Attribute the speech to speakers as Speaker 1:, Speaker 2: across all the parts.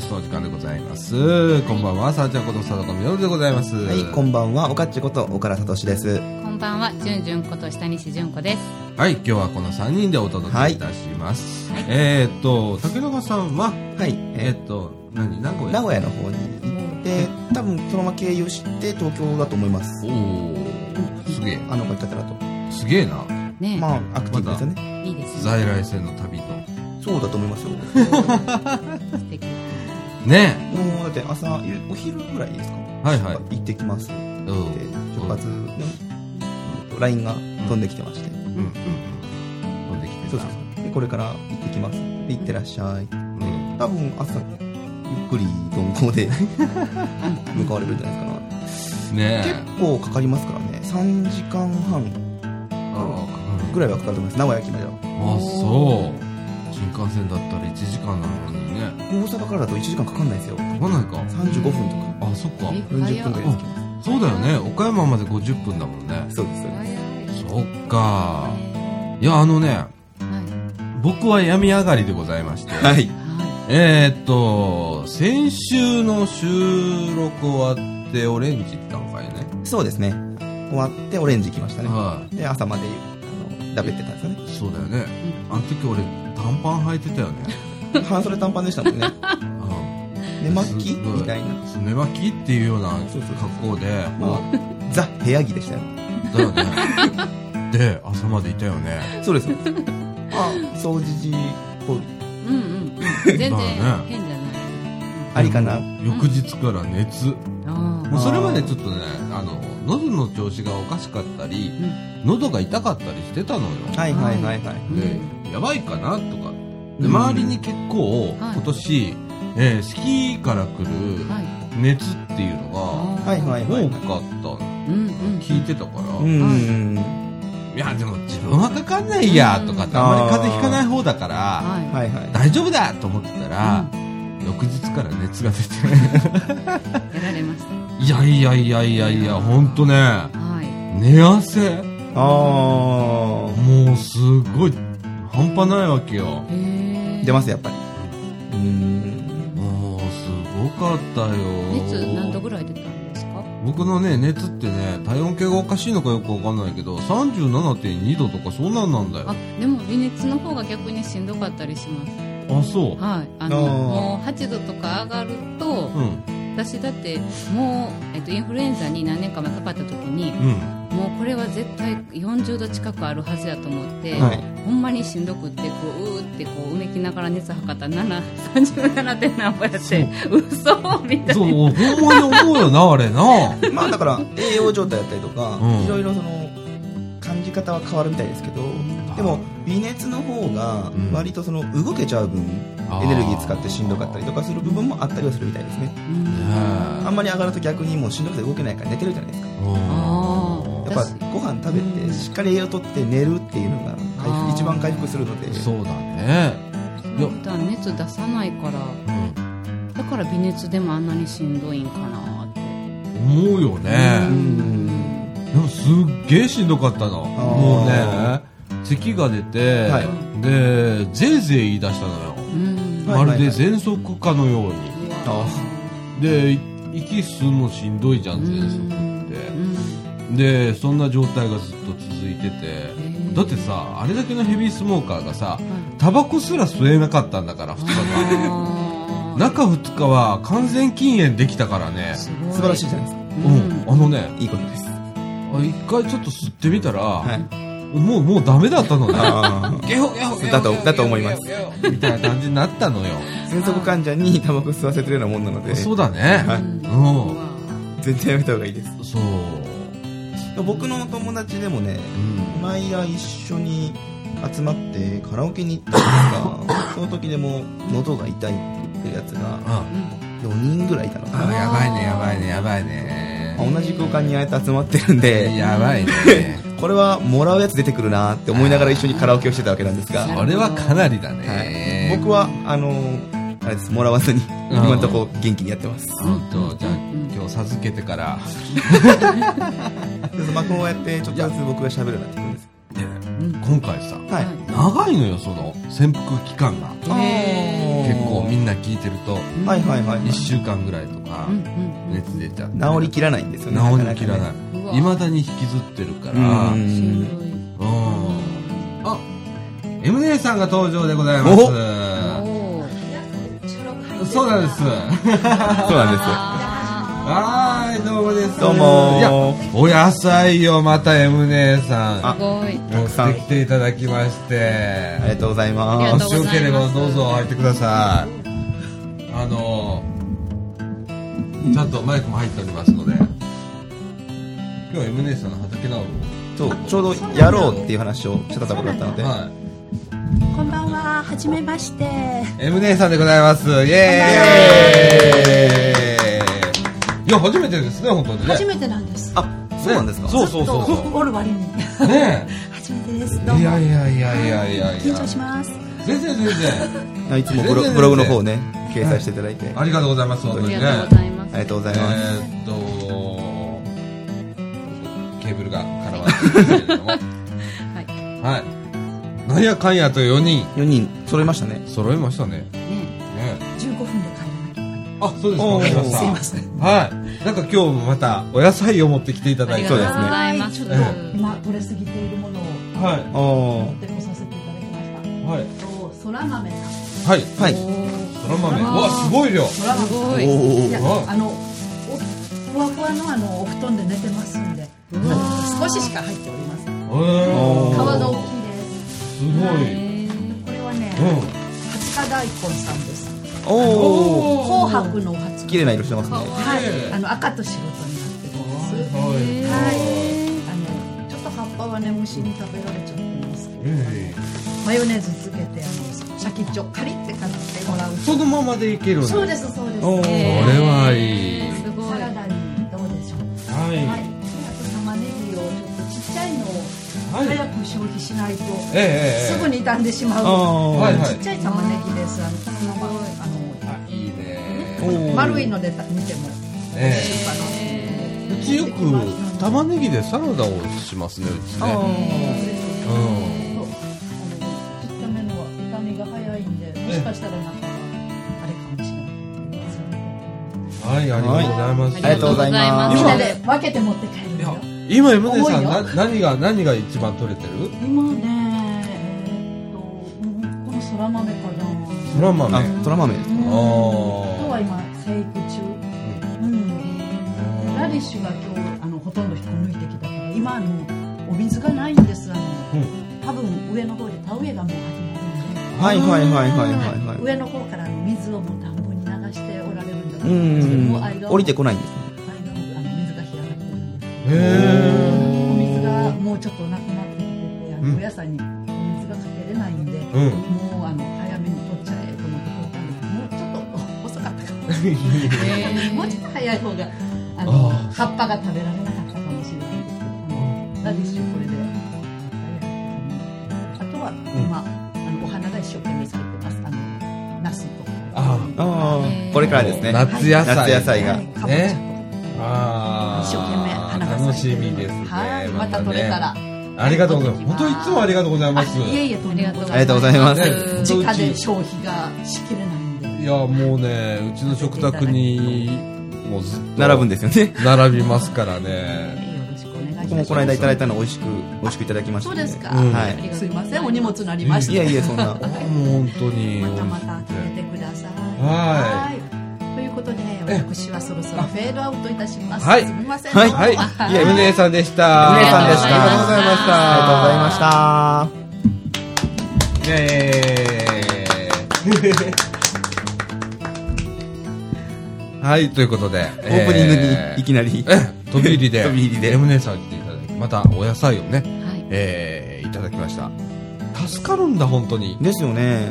Speaker 1: 術の時間でございます。こんばんは、さあちゃんこと佐藤みのるでございます。
Speaker 2: はい、こんばんは、おかっちこと岡田聡です。
Speaker 3: こんばんは、じゅんじゅんこと下西じゅんこです。
Speaker 1: はい、今日はこの3人でお届けいたします。えーっと、竹中さんは、
Speaker 2: はい、え
Speaker 1: えーっと、何、名古屋？
Speaker 2: 名古屋の方に行って、多分そのまま経由して東京だと思います。
Speaker 1: おー、すげえ。
Speaker 2: あの方だと。
Speaker 1: すげえな。
Speaker 3: ね
Speaker 2: まあ、アクティブですよね。
Speaker 3: いいですね。
Speaker 1: 在来線の旅と。
Speaker 2: そうだと思いますよ。
Speaker 3: 素敵。
Speaker 1: ね
Speaker 2: もう、だって朝、お昼ぐらいですか？
Speaker 1: はいはい
Speaker 2: 行ってきます。で、
Speaker 1: うん。
Speaker 2: 出発の、LINE が飛んできてまして。
Speaker 1: うんうんうん。飛んできて
Speaker 2: そうそう。で、これから行ってきます。で、行ってらっしゃい。で
Speaker 1: うん。
Speaker 2: 多分朝、ゆっくり鈍行で 向かわれるんじゃないですかな。
Speaker 1: ね
Speaker 2: 結構かかりますからね。3時間半
Speaker 1: あ
Speaker 2: ぐらいはかかると思います。名古屋駅までは。
Speaker 1: あ、そう。新幹線だったら1時間なのにね。
Speaker 2: 大阪からだと1時間かかんないですよ。
Speaker 1: わかんないか。
Speaker 2: 35分とか
Speaker 1: あ、そっか。
Speaker 3: え
Speaker 2: 40分ぐらいですけ
Speaker 1: そうだよね。岡山まで50分だもんね。
Speaker 2: ど。そうです、そうです。
Speaker 1: そっか。いや、あのね、
Speaker 3: はい。
Speaker 1: 僕は病み上がりでございまして。
Speaker 2: はい。
Speaker 3: はい。
Speaker 1: えーっと、先週の収録終わってオレンジ行ったんかいね。
Speaker 2: そうですね。終わってオレンジ来ましたね。
Speaker 1: は
Speaker 2: で、朝まで、あの、ダベってたんですよね。
Speaker 1: い。そうだよね。あの時俺、短パン履いてたよね。
Speaker 2: 半袖短パンでしたもんね。
Speaker 1: う
Speaker 2: 寝巻き？みたいな。
Speaker 1: ん。寝巻きっていうような格好で、
Speaker 2: もう、ザ・部屋着でしたよ。
Speaker 1: だよね。で、朝までいたよね。
Speaker 2: そうです。あ、掃除時、こう、
Speaker 3: うんうんうん。全然
Speaker 1: まあね
Speaker 3: 変じゃない？
Speaker 2: ありかな？
Speaker 1: 翌日から熱。
Speaker 3: あ
Speaker 1: もうそれまでちょっとね、あの、喉の調子がおかしかったり、喉が痛かったりしてたのよ。
Speaker 2: はいはいはいはい。
Speaker 1: で、やばいかなとか。で、周りに結構、
Speaker 3: はい
Speaker 1: 今年、えー、スキーから来る。熱っていうのが多かった。聞いてたから、い。や、でも自分はかかんないやとかって、あんまり風邪ひかない方だから。大丈夫だと思ってたら、翌日から熱が出て、
Speaker 3: い。やられました。
Speaker 1: いやいやいやいやいや、ほんとね、
Speaker 3: はい。
Speaker 1: 寝汗
Speaker 2: あ
Speaker 1: もうすごい半端ないわけよ
Speaker 3: へ
Speaker 2: ー。
Speaker 3: え。
Speaker 2: 出ます、やっぱり。うーん。
Speaker 1: もうすごかったよ
Speaker 3: 熱何度ぐらい出たんですか？
Speaker 1: 僕のね熱ってね体温計がおかしいのかよくわかんないけど37.2度とかそんなんなんだよ
Speaker 3: あ、でも微熱の方が逆にしんどかったりします。
Speaker 1: あそう
Speaker 3: はい。あの、もう8度とか上がると、
Speaker 1: うん
Speaker 3: 私だってもう、えっと、インフルエンザに何年か前かかった時に
Speaker 1: うん。
Speaker 3: もうこれは絶対40度近くあるはずやと思って、
Speaker 2: はい。
Speaker 3: ほんまにしんどくってこううーってこううめきながら熱測った。ら7 37点何ぼやって嘘みたいな。
Speaker 1: そうほんまに思うよなあれな。
Speaker 2: まあだから栄養状態だったりとか、
Speaker 1: うん。
Speaker 2: いろいろその感じ方は変わるみたいですけど、でも微熱の方が
Speaker 1: うん。
Speaker 2: 割とその動けちゃう分、エネルギー使ってしんどかったりとかする部分もあったりはするみたいですね。あんまり上がると逆にもうしんどくて動けないから寝てるじゃないですかやっぱご飯食べてしっかり栄養とって寝るっていうのが一番回復するので
Speaker 1: そうだねいや
Speaker 3: 普段熱出さないから
Speaker 1: うん
Speaker 3: だから微熱でもあんなにしんどいんかなって
Speaker 1: 思うよ
Speaker 2: う
Speaker 1: ね
Speaker 2: ん
Speaker 1: でもすっげえしんどかったのもうね咳が出て、
Speaker 2: はい。
Speaker 1: でぜいぜい言い出したのよ。まるで喘息かのように、
Speaker 2: あ
Speaker 1: でい息吸うのしんどいじゃん喘息って。でそんな状態がずっと続いてて。だってさあれだけのヘビースモーカーがさタバコすら吸えなかったんだから2日間中2日は完全禁煙できたからね。
Speaker 2: 素晴らしいじゃないですか。
Speaker 1: うん、あのね
Speaker 2: いいことです。
Speaker 1: あ一回ちょっと吸ってみたら、
Speaker 2: はい
Speaker 1: もうもうダメだったのね。
Speaker 2: あ
Speaker 1: ゲホゲホゲホ
Speaker 2: だとだと思います。
Speaker 1: みたいな感じになったのよ。
Speaker 2: あ喘息患者にタバコ吸わせてるようなもんなので。
Speaker 1: そうだね、
Speaker 2: はい。
Speaker 3: うん。
Speaker 1: うん
Speaker 2: 全然やめた方がいいです。
Speaker 1: そう、
Speaker 2: 僕の友達でもね
Speaker 1: うん、
Speaker 2: 前は一緒に集まってカラオケに行ったんですがその時でも喉が痛いって言ってるやつが
Speaker 1: あ。
Speaker 2: 4人ぐらいいたのか
Speaker 1: あ
Speaker 2: な、
Speaker 1: やばいねやばいねやばいね。
Speaker 2: まあ同じ空間にああやって集まってるんで
Speaker 1: やばいね。
Speaker 2: これはもらうやつ出てくるなって思いながら一緒にカラオケをしてたわけなんですが、
Speaker 1: それはかなりだ
Speaker 2: はい。
Speaker 1: ね、
Speaker 2: 僕はあのあれです。もらわずに
Speaker 1: うん。
Speaker 2: 今のところ元気にやってます。
Speaker 1: 本当じゃあ
Speaker 3: うん。
Speaker 1: 今日授けてから。
Speaker 2: まあこうやってちょっとずつ僕が喋るようになってくるんです。
Speaker 1: 今回さ
Speaker 2: はい。
Speaker 1: 長いのよその潜伏期間が。
Speaker 2: あ
Speaker 3: へ
Speaker 1: 結構みんな聞いてると
Speaker 2: はいはいはい
Speaker 1: 1週間ぐらいとか熱出ちゃって。
Speaker 2: 治りきらないんですよね
Speaker 1: 治りきらない。いまだに引きずってるから。
Speaker 2: う
Speaker 1: うん。あ M 姉さんが登場でございます。そうなんです。
Speaker 2: そうなんです。よ
Speaker 1: はーいどうもです。
Speaker 2: どうも。
Speaker 1: いやお野菜をまた M 姉さん。
Speaker 2: あ
Speaker 3: すごい
Speaker 1: 持ってきていただきまして。
Speaker 2: ありがとうございます。
Speaker 1: もしよければどうぞ入ってください。あのちゃんとマイクも入っておりますので。今日は M 姉さんの畑なの
Speaker 2: そうちょうどやろうっていう話をしてたところだったので。
Speaker 1: は
Speaker 4: こんばんは、はじめまして。
Speaker 1: い M 姉さんでございます。イエーイいや初めてですね本当にね。
Speaker 4: 初めてなんです。
Speaker 2: あそうなんですか？
Speaker 1: そうそうそうそ
Speaker 4: おる割に。
Speaker 1: うね。
Speaker 4: 初めてです。
Speaker 1: え
Speaker 4: どうも。
Speaker 1: いやいやいやいやいや。
Speaker 4: 緊張します。
Speaker 1: 全然全然。
Speaker 2: いつもブロブログの方ね掲載していただいて。
Speaker 1: ありがとうございます本当
Speaker 3: あり
Speaker 1: にね。
Speaker 3: がとうございます
Speaker 2: ありがとうございます。
Speaker 1: えーっとケーブルが絡まってますけれども。
Speaker 3: はい。
Speaker 1: はい。なんやかんやと4人。
Speaker 2: 4人揃いましたね。
Speaker 1: 揃いましたねあそうですか。
Speaker 2: おー。
Speaker 1: わかりました。
Speaker 4: すいません。
Speaker 1: はい。なんか今日もまたお野菜を持ってきていただいて。
Speaker 3: ありがとうござい
Speaker 4: ちょっと今取れすぎているものを
Speaker 1: はい。
Speaker 2: お
Speaker 4: 持ってこさせていただきました。
Speaker 1: はい
Speaker 4: とそら豆さん。
Speaker 1: はい。
Speaker 2: はい。
Speaker 1: そら豆。うわすごい量。
Speaker 4: そら豆。
Speaker 3: すごい
Speaker 2: お
Speaker 4: い。あのおふわふわのあのお布団で寝てますんで、少ししか入っておりません。皮が大きいです。
Speaker 1: すごい。
Speaker 4: これはね、
Speaker 1: うん。
Speaker 4: 八日大根さんです。
Speaker 2: おお
Speaker 4: 紅白のお初。
Speaker 2: 綺麗な色してますね。
Speaker 4: はい。あの赤と白とになってます。
Speaker 1: はい
Speaker 4: はい、あのちょっと葉っぱはね虫に食べられちゃってますけど、
Speaker 1: え
Speaker 4: マヨネーズつけてあのシャキッチョカリって買ってもらう。
Speaker 1: えそのままでいける
Speaker 4: そうですそうです。
Speaker 1: こ
Speaker 3: え
Speaker 1: れはいい。
Speaker 3: すごい
Speaker 4: サラダにどうでしょう。
Speaker 1: は
Speaker 4: はい。であと玉ねぎをちょっとちっちゃいのを
Speaker 1: はい。
Speaker 4: 早く消費しないと、すぐに傷んでしまう。
Speaker 2: あ
Speaker 1: はいはい。
Speaker 4: ちっちゃい玉ねぎです。あの丸いので見ても。
Speaker 1: え
Speaker 4: いいかな。
Speaker 1: えうちよく玉ねぎでサラダをしますねうち
Speaker 2: あ
Speaker 1: ね
Speaker 4: ちっちゃめのは傷みが早いんでもしかしたらなんかあれかもしれない。
Speaker 1: はいありがとうございます。
Speaker 2: ありがとうございます。
Speaker 4: みんなで分けて持って帰るよ。
Speaker 1: 今 M 姉さんな何が何が一番取れてる？
Speaker 4: 今ねえーっとうんこのそら豆かな。
Speaker 1: そら豆。
Speaker 2: あそら豆。
Speaker 4: うん
Speaker 1: あー。
Speaker 4: 今日は今生育中。うん。ラディッシュが今日あのほとんど引っこ抜いてきたから今あのお水がないんですあの
Speaker 1: うん。
Speaker 4: 多分上の方で田植えがもう始まるんで
Speaker 2: はいはいはいはいはいはい。
Speaker 4: 上の方からの水をもう田んぼに流しておられるんだ
Speaker 2: う
Speaker 4: もう間を
Speaker 2: ん降りてこないんですね。
Speaker 4: あの水が干上がってるんで
Speaker 1: へ
Speaker 4: お水がもうちょっとなくなってきててあ
Speaker 1: うん。
Speaker 4: のお野菜にお水がかけれないんで、
Speaker 1: うん。
Speaker 4: もう もうちょっと早い方があの
Speaker 1: あ
Speaker 4: 葉っぱが食べられなかったかもしれない。んですけどあのラディッシュこれであとは今、あのお花が一生懸命作ってます。あのナスとか
Speaker 1: あ
Speaker 2: ああこれからですね。
Speaker 1: 夏野菜
Speaker 2: 夏野菜が。
Speaker 4: はいかぼちゃと。か
Speaker 1: あ
Speaker 4: 一生懸命花が
Speaker 1: 楽し
Speaker 4: 咲いてる。
Speaker 1: みですね。
Speaker 4: はい。また
Speaker 1: ね
Speaker 4: 取れたら、
Speaker 1: ありがとうございます。本当いつもありがとうございます。
Speaker 4: あいえいえ
Speaker 2: ありがとうございます。
Speaker 1: ね。
Speaker 4: 直で消費がしきれない
Speaker 1: やもうねうちの食卓にもうずっと
Speaker 2: 並ぶんですよね。
Speaker 1: 並びますからね。
Speaker 4: よろしくお願いします。
Speaker 2: 僕もこの間いただいたの美味しく美味しくいただきました。ね
Speaker 4: そうですか、
Speaker 1: うん。
Speaker 2: はい。
Speaker 4: すいませんお荷物なりました。
Speaker 2: いやいやそんな。
Speaker 1: もう本当に。
Speaker 4: またまた開けてください。
Speaker 1: はい。
Speaker 4: ということで私はそろそろフェードアウトいたします、
Speaker 1: はい。
Speaker 4: すみません
Speaker 2: はい
Speaker 1: はい
Speaker 4: はい。
Speaker 1: いや M 姉さんでした。
Speaker 2: 姉さんでした。
Speaker 1: ありがとうございました。
Speaker 2: ありがとうございま
Speaker 1: はいということで
Speaker 2: オープニング
Speaker 1: え
Speaker 2: にいきなり。
Speaker 1: え飛び入りで
Speaker 2: 飛び入りで。
Speaker 1: M 姉さん来ていただきまたお野菜をね、
Speaker 3: はい。
Speaker 1: えーいただきました。助かるんだ本当に。
Speaker 2: ですよね。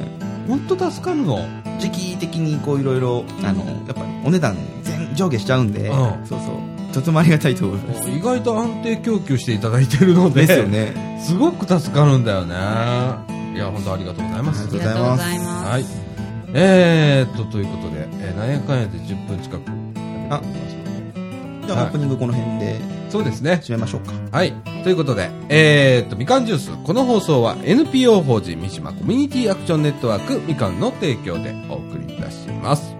Speaker 1: 本当助かるの
Speaker 2: 時期的にこういろいろあのやっぱりお値段全上下しちゃうんで、
Speaker 1: うん。
Speaker 2: そうそう。とてもありがたいと思います
Speaker 1: 意外と安定供給していただいてるので
Speaker 2: ですよね。
Speaker 1: すごく助かるんだよね。いや本当ありがとうございます。
Speaker 2: あり
Speaker 3: がとうございます。
Speaker 1: はいえー、っとということで、えー、なんやかんやで10分近くやってますので
Speaker 2: じゃあ、
Speaker 1: はい
Speaker 2: オープニングこの辺で
Speaker 1: そうですね。
Speaker 2: 締めましょうか。
Speaker 1: はい。ということで、えー、っと、みかんジュース。この放送は NPO 法人三島コミュニティアクションネットワークみかんの提供でお送りいたします。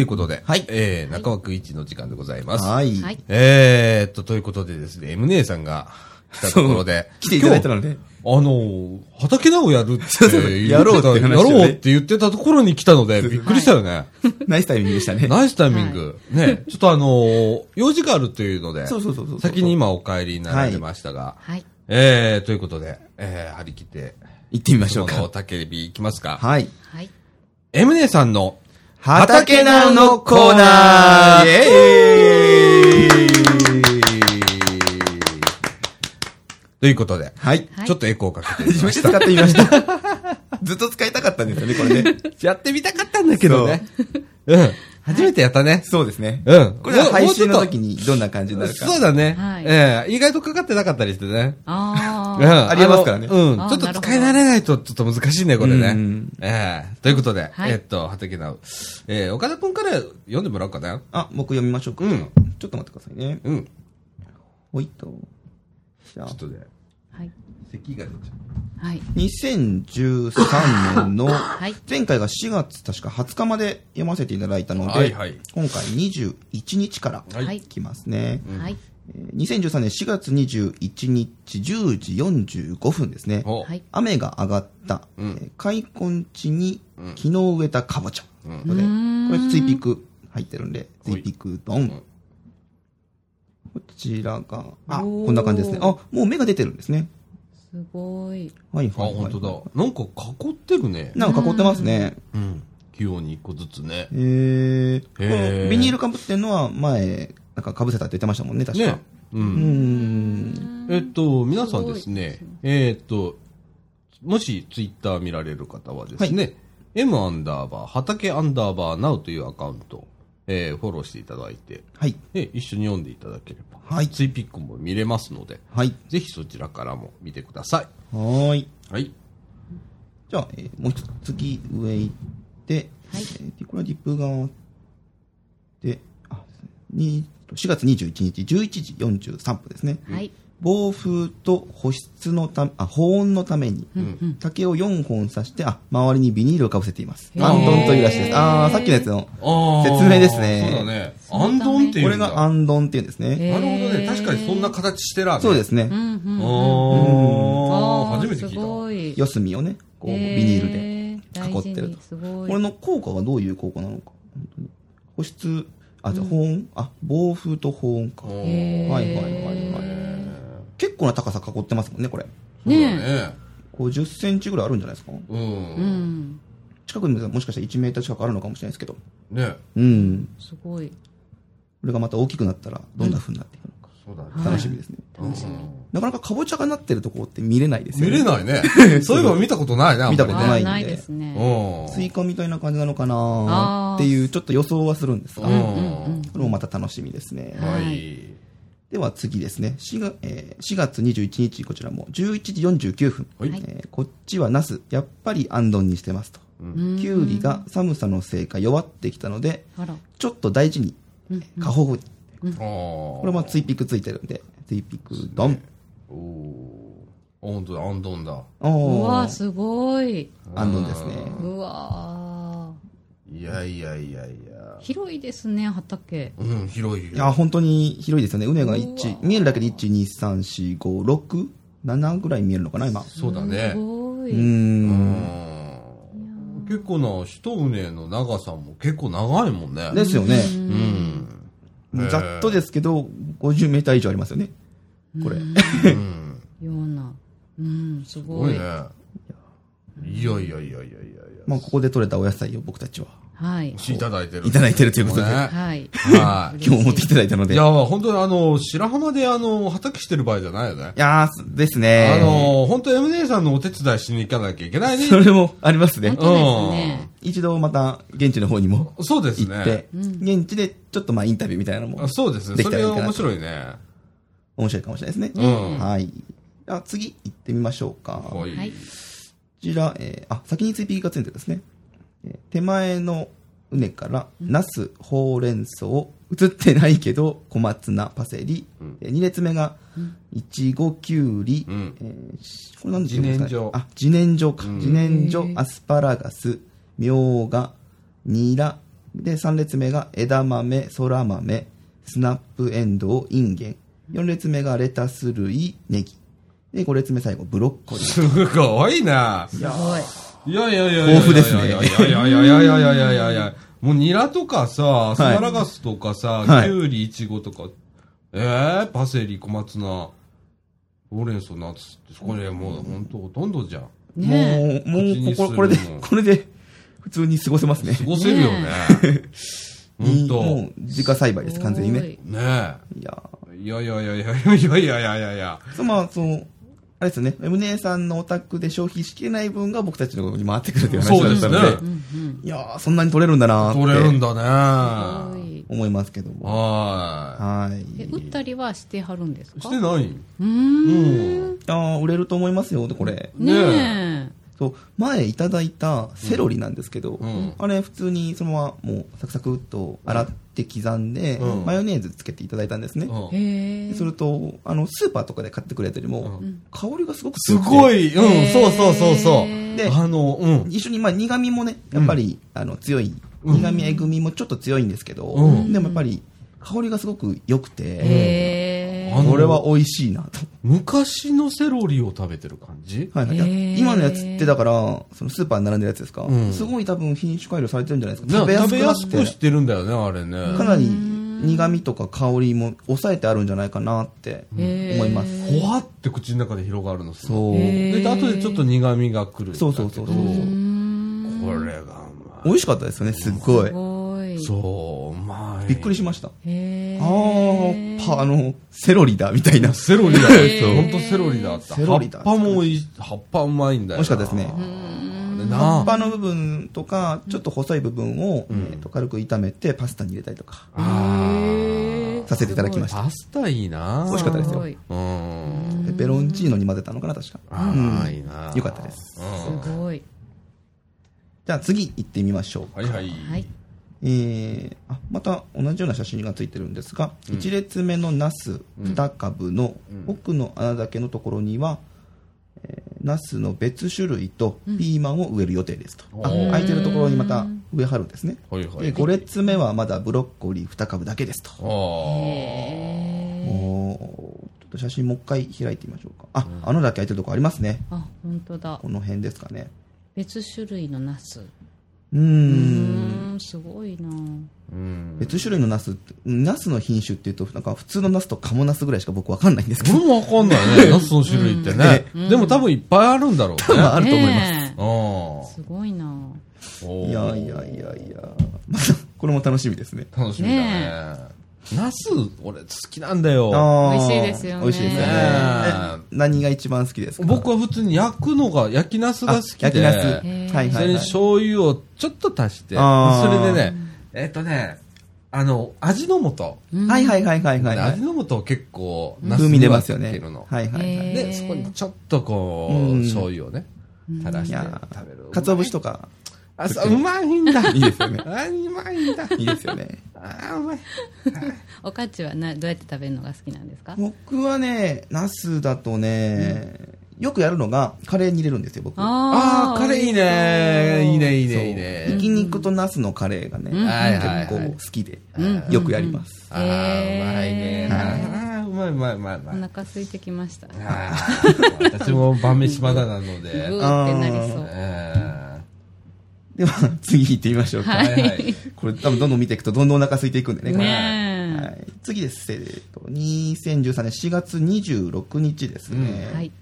Speaker 1: ということで、
Speaker 2: はい
Speaker 1: えー、中枠一の時間でございます。
Speaker 2: はい。
Speaker 3: はい。
Speaker 1: えーっと、ということでですね、M 姉さんが来たところで、
Speaker 2: 来ていただいたので、
Speaker 1: あの、畑直をやるって言ってた
Speaker 2: やろうって話
Speaker 1: やろうって言ってたところに来たので、びっくりしたよね。
Speaker 2: ナイスタイミングでしたね。
Speaker 1: ナイスタイミング。ね、ちょっとあの、用事があるというので、
Speaker 2: そうそうそうそう。
Speaker 1: 先に今お帰りになられましたが、
Speaker 3: はい。
Speaker 1: えー、ということで、えー、張り切って、
Speaker 2: 行ってみましょうか。
Speaker 1: 焚き火行きますか。
Speaker 2: はい。
Speaker 3: はい。
Speaker 1: M 姉さんの、
Speaker 2: 畑直のコーナーイエーイ
Speaker 1: ということで、
Speaker 2: はい。
Speaker 3: はい
Speaker 1: ちょっとエコーかけてみ
Speaker 2: 初
Speaker 1: ました。
Speaker 2: 使ってみました。ずっと使いたかったんですよね、これね。
Speaker 1: やってみたかったんだけどね。うん。初めてやったね。
Speaker 2: そうですね。
Speaker 1: うん。
Speaker 2: これは配信の時にどんな感じになるか。
Speaker 1: とそうだね。
Speaker 3: はい
Speaker 1: ええ意外とかかってなかったりしてね。うん。
Speaker 3: ああ。
Speaker 2: ありえますからね
Speaker 1: うん。
Speaker 3: あー
Speaker 1: ちょっと使い慣れないとちょっと難しいね、これね
Speaker 2: うん。
Speaker 1: ええということで、
Speaker 3: はい
Speaker 1: えっと、畑直。えー、岡田くんから読んでもらおうかな。
Speaker 2: あ、僕読みましょうか。
Speaker 1: うん
Speaker 2: ちょっと待ってくださいね。
Speaker 1: うん。
Speaker 2: ほいと。じゃあ
Speaker 1: ちょっ、とね、
Speaker 3: はい。
Speaker 1: 咳が出ちゃ
Speaker 3: はい。
Speaker 2: 2013年の、
Speaker 3: はい。
Speaker 2: 前回が4月確か20日まで読ませていただいたので、
Speaker 1: はいはい
Speaker 2: 今回21日から
Speaker 1: はい
Speaker 3: はい。
Speaker 2: 来ますね。
Speaker 3: はい。
Speaker 2: えー2013年4月21日10時45分ですね
Speaker 3: はい。
Speaker 2: 雨が上がった、
Speaker 1: うん
Speaker 2: えー開墾地に昨日植えたかぼちゃ。
Speaker 1: うん
Speaker 2: これ、これツイピク入ってるんで、ツイピクドン。
Speaker 1: ん
Speaker 2: こちらが、あ、こんな感じですね。あ、もう芽が出てるんですね。
Speaker 3: すごい。
Speaker 1: あ、
Speaker 2: はいはい、はい。
Speaker 1: 本当だ。なんか囲ってるね。
Speaker 2: なんか囲ってますね。
Speaker 1: うん。器用に一個ずつね。
Speaker 2: えー、こ
Speaker 1: へー
Speaker 2: のビニールかぶってんのは前、なんかかぶせたって言ってましたもんね、確か。
Speaker 1: ね。う。
Speaker 2: うんん。
Speaker 1: えっと、皆さんですね、えっと、もしツイッター見られる方はですね、M アンダーバー、畑アンダーバーナウというアカウント、えーフォローしていただいて、
Speaker 2: はい。
Speaker 1: え一緒に読んでいただければ、
Speaker 2: はい
Speaker 1: ツイピックも見れますので、
Speaker 2: はい。
Speaker 1: ぜひそちらからも見てください。
Speaker 2: はーい。
Speaker 1: はい。
Speaker 2: じゃあ、えーもう一つ、次、上行って、
Speaker 3: はい
Speaker 2: えーこれはリップ側で、あ、に4月21日、11時43分ですね。
Speaker 3: はい。
Speaker 2: 暴風と保湿のため、あ、保温のために、
Speaker 3: うん。
Speaker 2: 竹を4本刺して、あ、周りにビニールをかぶせています。アンドンというらしいです。あー、さっきのやつの。説明ですね
Speaker 1: そうだね。アンドンっていう
Speaker 2: これ。がアンドンっていうんですね。
Speaker 1: なるほどね。確かにそんな形してらね。
Speaker 2: そうですね。
Speaker 3: うん。
Speaker 1: あー初めて聞い
Speaker 3: す
Speaker 1: た。
Speaker 2: 四隅をね、こう、ビ
Speaker 3: へ
Speaker 2: ニールで
Speaker 3: ー
Speaker 2: 囲ってると。
Speaker 3: すごい。
Speaker 2: これの効果がどういう効果なのか。保湿、あ、じゃあ保温、あ、暴風と保温か。はいはいはいはい結構な高さ囲ってますもんね、これ。
Speaker 3: ね
Speaker 1: ね。
Speaker 2: 50センチぐらいあるんじゃないですか？
Speaker 1: う。
Speaker 3: うんん。
Speaker 2: 近くにもしかしたら1メーター近くあるのかもしれないですけど。
Speaker 1: ね。
Speaker 2: うん。
Speaker 3: すごい。
Speaker 2: これがまた大きくなったら、どんな風になっていくのか。
Speaker 1: そうだね。
Speaker 3: はい
Speaker 2: 楽しみですね。
Speaker 3: 楽しみ。
Speaker 2: なかなかかぼちゃがなってるところって見れないですよね。
Speaker 1: 見れないね。そういえば見たことないね。あんまり
Speaker 2: 見たこと
Speaker 3: あ
Speaker 2: ないんで
Speaker 3: ーないですね。
Speaker 1: うん。
Speaker 2: スイカみたいな感じなのかなっていう、ちょっと予想はするんですが、
Speaker 1: う
Speaker 2: こ
Speaker 1: ん。
Speaker 2: れもまた楽しみですね。
Speaker 1: は
Speaker 3: はい
Speaker 1: い。
Speaker 2: では次ですね。4月,、えー4月21日、こちらも11時49分。
Speaker 1: はい
Speaker 2: えーこっちはナス、やっぱりアンドンにしてますと。
Speaker 3: うん
Speaker 2: キュウリが寒さのせいか弱ってきたので、
Speaker 3: あら。
Speaker 2: ちょっと大事に、
Speaker 3: うん
Speaker 2: 過保護に。
Speaker 1: あ
Speaker 2: これもツイピックついてるんで、ツイピックドン。
Speaker 1: おおー。あ本当だ、アンドンだ。
Speaker 2: お
Speaker 3: うわ、
Speaker 2: ー、
Speaker 3: すごい。
Speaker 2: アンドンですね。
Speaker 3: うわ
Speaker 1: いやいやいやいや。
Speaker 3: 広いですね、畑。
Speaker 1: うん、広いよ。
Speaker 2: いや、本当に広いですよね。畝が
Speaker 3: うわ
Speaker 2: 1、見えるだけで1、2、3、4、5、6、7ぐらい見えるのかな、今。
Speaker 1: そうだね
Speaker 3: す。ごい。
Speaker 2: う
Speaker 1: んん。結構な、一畝の長さも結構長いもんね。
Speaker 2: ですよね。
Speaker 1: うん。
Speaker 2: ざっとですけど、50メーター以上ありますよね。これ。
Speaker 1: うん。
Speaker 3: ような。うん、すごい。
Speaker 1: すごいね。いやいやいやいやいやいや。
Speaker 2: まあ、ここで採れたお野菜を僕たちは
Speaker 3: はい。
Speaker 1: いただいてる。
Speaker 2: いただいてるということで
Speaker 1: ね
Speaker 3: はい。
Speaker 1: はい。
Speaker 2: 今日持ってきていただいたので。い
Speaker 1: いや、本当にあの、白浜であの、畑してる場合じゃないよね。
Speaker 2: やー、ですね。
Speaker 1: あの、本当 M 姉さんのお手伝いしに行かなきゃいけないね。
Speaker 2: それもありますね
Speaker 3: 本。当ですね。
Speaker 2: 一度また現地の方にも
Speaker 1: そうですね。
Speaker 2: 行って、現地でちょっとまあインタビューみたいなのも
Speaker 1: あそうですね。それ
Speaker 2: できたらいいかな
Speaker 1: 面白いね。
Speaker 2: 面白いかもしれないですね。
Speaker 1: うん
Speaker 2: はい。じゃあ次行ってみましょうか。こ
Speaker 1: はい。
Speaker 3: はい。
Speaker 2: ちら、えーあ、先に追尾がついてるですね。えー手前の畝から、ナス、ほうれん草、映ってないけど、小松菜、パセリ。
Speaker 1: うん
Speaker 2: えー二列目が、いちご、きゅうり、
Speaker 1: うん
Speaker 2: えーしこれなんで言うんですか、ね、
Speaker 1: 自然薯
Speaker 2: あ、自然薯か。
Speaker 1: うん
Speaker 2: 自然薯アスパラガス、みょうが、ニラ。で、三列目が枝豆、そら豆、スナップエンドウ、インゲン。四列目がレタス類、ネギ。で、五列目最後、ブロッコリー。
Speaker 1: すごいな。
Speaker 3: すごい。
Speaker 1: いやいやいやいや。
Speaker 2: 豊富ですね。
Speaker 1: いやいやいやいやいや。いやいやいやいやもうニラとかさ、アスパラガスとかさ、
Speaker 2: はい。
Speaker 1: キュウリ、イチゴとか、えー、パセリ、小松菜、ほうれん草、ナッツって、これもう本当ほとんどじゃん。
Speaker 3: ね
Speaker 2: もう、もう、こここれでこれで、普通に過ごせますね。
Speaker 1: 過ごせるよね。本当
Speaker 2: もう、自家栽培です、完全にね。
Speaker 1: ね
Speaker 2: いや
Speaker 1: え。いやいやいやいやいやいやいやいやいや。
Speaker 2: まあ、そう、あれですよね、M 姉さんのお宅で消費しきれない分が僕たちのところに回ってくるという話だったので、
Speaker 1: そうです
Speaker 3: うんうん。
Speaker 2: いやー、そんなに取れるんだなーって
Speaker 1: 取れるんだね。
Speaker 3: い。
Speaker 2: 思いますけども。
Speaker 1: は
Speaker 2: はい。
Speaker 3: え、売ったりはしてはるんです
Speaker 1: い。
Speaker 3: か？
Speaker 1: してない
Speaker 3: うーん。
Speaker 2: あー売れると思いますよ、これ。
Speaker 3: ね
Speaker 2: そう、前いただいたセロリなんですけど、
Speaker 1: うん。
Speaker 2: あれ普通にそのままもうサクサクっと洗って刻んで、
Speaker 1: うん。
Speaker 2: マヨネーズつけていただいたんですね。
Speaker 1: うん。
Speaker 3: え。へえ。
Speaker 2: すると、あの、スーパーとかで買ってくれたよりも、
Speaker 1: うん。
Speaker 2: 香りがすごく
Speaker 1: すごい、うん、そうそうそうそう。
Speaker 2: で
Speaker 1: あの、うん。
Speaker 2: 一緒に、まあ、苦味もね、やっぱり、あの、強い、
Speaker 1: うん。
Speaker 2: 苦味、えぐみもちょっと強いんですけど、
Speaker 1: うん。
Speaker 2: でもやっぱり、香りがすごく良くて、これは美味しいなと。
Speaker 1: 昔のセロリを食べてる感じ？
Speaker 2: はいはい今のやつってだから、そのスーパーに並んでるやつですか、
Speaker 1: うん
Speaker 2: すごい多分品種改良されてるんじゃないですか。
Speaker 1: な食べやす
Speaker 2: な
Speaker 1: くしてるんだよね、あれね。
Speaker 2: かなり苦味とか香りも抑えてあるんじゃないかなって思います。
Speaker 1: ほわって口の中で広がるのすごい
Speaker 2: そう。
Speaker 1: で、後でちょっと苦味が来る。
Speaker 2: そうそうそうそう
Speaker 1: これがうま
Speaker 2: 美味しかったですよね、すっごい
Speaker 3: す。ごい。
Speaker 1: い。そう、うまい。
Speaker 2: びっくりしました。
Speaker 3: へえ。
Speaker 2: あー、パ、あの、セロリだ、みたいな。
Speaker 1: セロリだ
Speaker 3: へー
Speaker 1: よ。ほんとセロリだった。
Speaker 2: セロリだ
Speaker 1: 葉っぱもいい、葉っぱうまいんだよな。
Speaker 2: 美味しかったですね葉っぱの部分とか、ちょっと細い部分を、えーと軽く炒めてパスタに入れたりとか
Speaker 1: あ
Speaker 2: させていただきまし
Speaker 1: ー
Speaker 2: た。
Speaker 1: パスタいいな
Speaker 2: 美味しかったですよ。ペペロンチーノに混ぜたのかな、確か。
Speaker 1: あ
Speaker 2: うん
Speaker 1: あ、いいな
Speaker 2: よかったです
Speaker 1: うん
Speaker 3: すごい。
Speaker 2: じゃあ次行ってみましょう。
Speaker 1: はいはい。
Speaker 3: はい。
Speaker 2: えー、あ、また同じような写真がついてるんですが、一列目のナス2株の奥の穴だけのところには、えーナスの別種類とピーマンを植える予定ですと。あ、
Speaker 1: おー
Speaker 2: 空いてるところにまた植えはるんですね。
Speaker 1: はいはい
Speaker 2: で、5列目はまだブロッコリー2株だけですと。
Speaker 1: あ
Speaker 2: おーちょっと写真もう一回開いてみましょうか。あ、穴だけ開いてるとこありますね。
Speaker 3: あ、本当だ
Speaker 2: こ。の辺ですかね。
Speaker 3: 別種類のナス。
Speaker 2: う
Speaker 3: う
Speaker 2: ーん。
Speaker 3: ーん、すごいな
Speaker 1: うん。
Speaker 2: 別種類のナスって、ナスの品種っていうと、なんか普通のナスとカモナスぐらいしか僕わかんないんですけど、
Speaker 1: 俺もわかんないね。ナスの種類ってね。でも多分いっぱいあるんだろうね。
Speaker 2: まああると思います。
Speaker 3: ね
Speaker 1: ああ
Speaker 3: えすごいな
Speaker 2: いやいやいやいや、また、これも楽しみですね。
Speaker 1: 楽しみだね。ナス、俺好きなんだよ。
Speaker 3: 美味しいですよね
Speaker 2: 美味しいですよね。何が一番好きですか？
Speaker 1: 僕は普通に焼くのが、焼きナスが好きで。
Speaker 2: あ焼きナス。
Speaker 3: へ
Speaker 2: はい。
Speaker 1: それに醤油をちょっと足して、それでね、えっとね、あの、味の素。
Speaker 2: はいはいはいはいはいはい
Speaker 1: 味。の素を結構、
Speaker 2: 風味出ますよね
Speaker 1: ナスにはつけるの。。
Speaker 2: はいはいはい。
Speaker 1: で、そこにちょっとこう、
Speaker 2: うん
Speaker 1: 醤油をね、垂らして
Speaker 2: いや
Speaker 1: 食べる。
Speaker 2: かつお節とか、
Speaker 1: あ、そう、うまいんだ。
Speaker 2: いいですよね。
Speaker 1: あ、うまいんだ。
Speaker 2: いいですよね。
Speaker 1: あ、うまい。
Speaker 3: おかちはなどうやって食べるのが好きなんですか？
Speaker 2: 僕はね、ナスだとね、よくやるのが、カレーに入れるんですよ、僕。
Speaker 1: あー、カレーいいね。いいね、いいね、いい
Speaker 2: ひ
Speaker 1: ね。
Speaker 2: き肉とナスのカレーがね、
Speaker 1: はいはい
Speaker 2: 結
Speaker 1: はい
Speaker 2: 構好きで
Speaker 3: うん、
Speaker 2: よくやります。
Speaker 1: あー、うまいね。
Speaker 2: はい
Speaker 1: あーうまいうまいうまいうまい。
Speaker 3: お腹空いてきました
Speaker 1: 私も晩飯まだなの
Speaker 3: ー
Speaker 1: で。
Speaker 3: ってなりそう
Speaker 1: え
Speaker 2: では、次行ってみましょうか。
Speaker 3: はい
Speaker 1: ーはいはい。
Speaker 2: これ多分どんどん見ていくとどんどんお腹空いていくんでね。
Speaker 3: ねえ
Speaker 2: はい、次です。えーと、2013年4月26日ですね。
Speaker 3: はい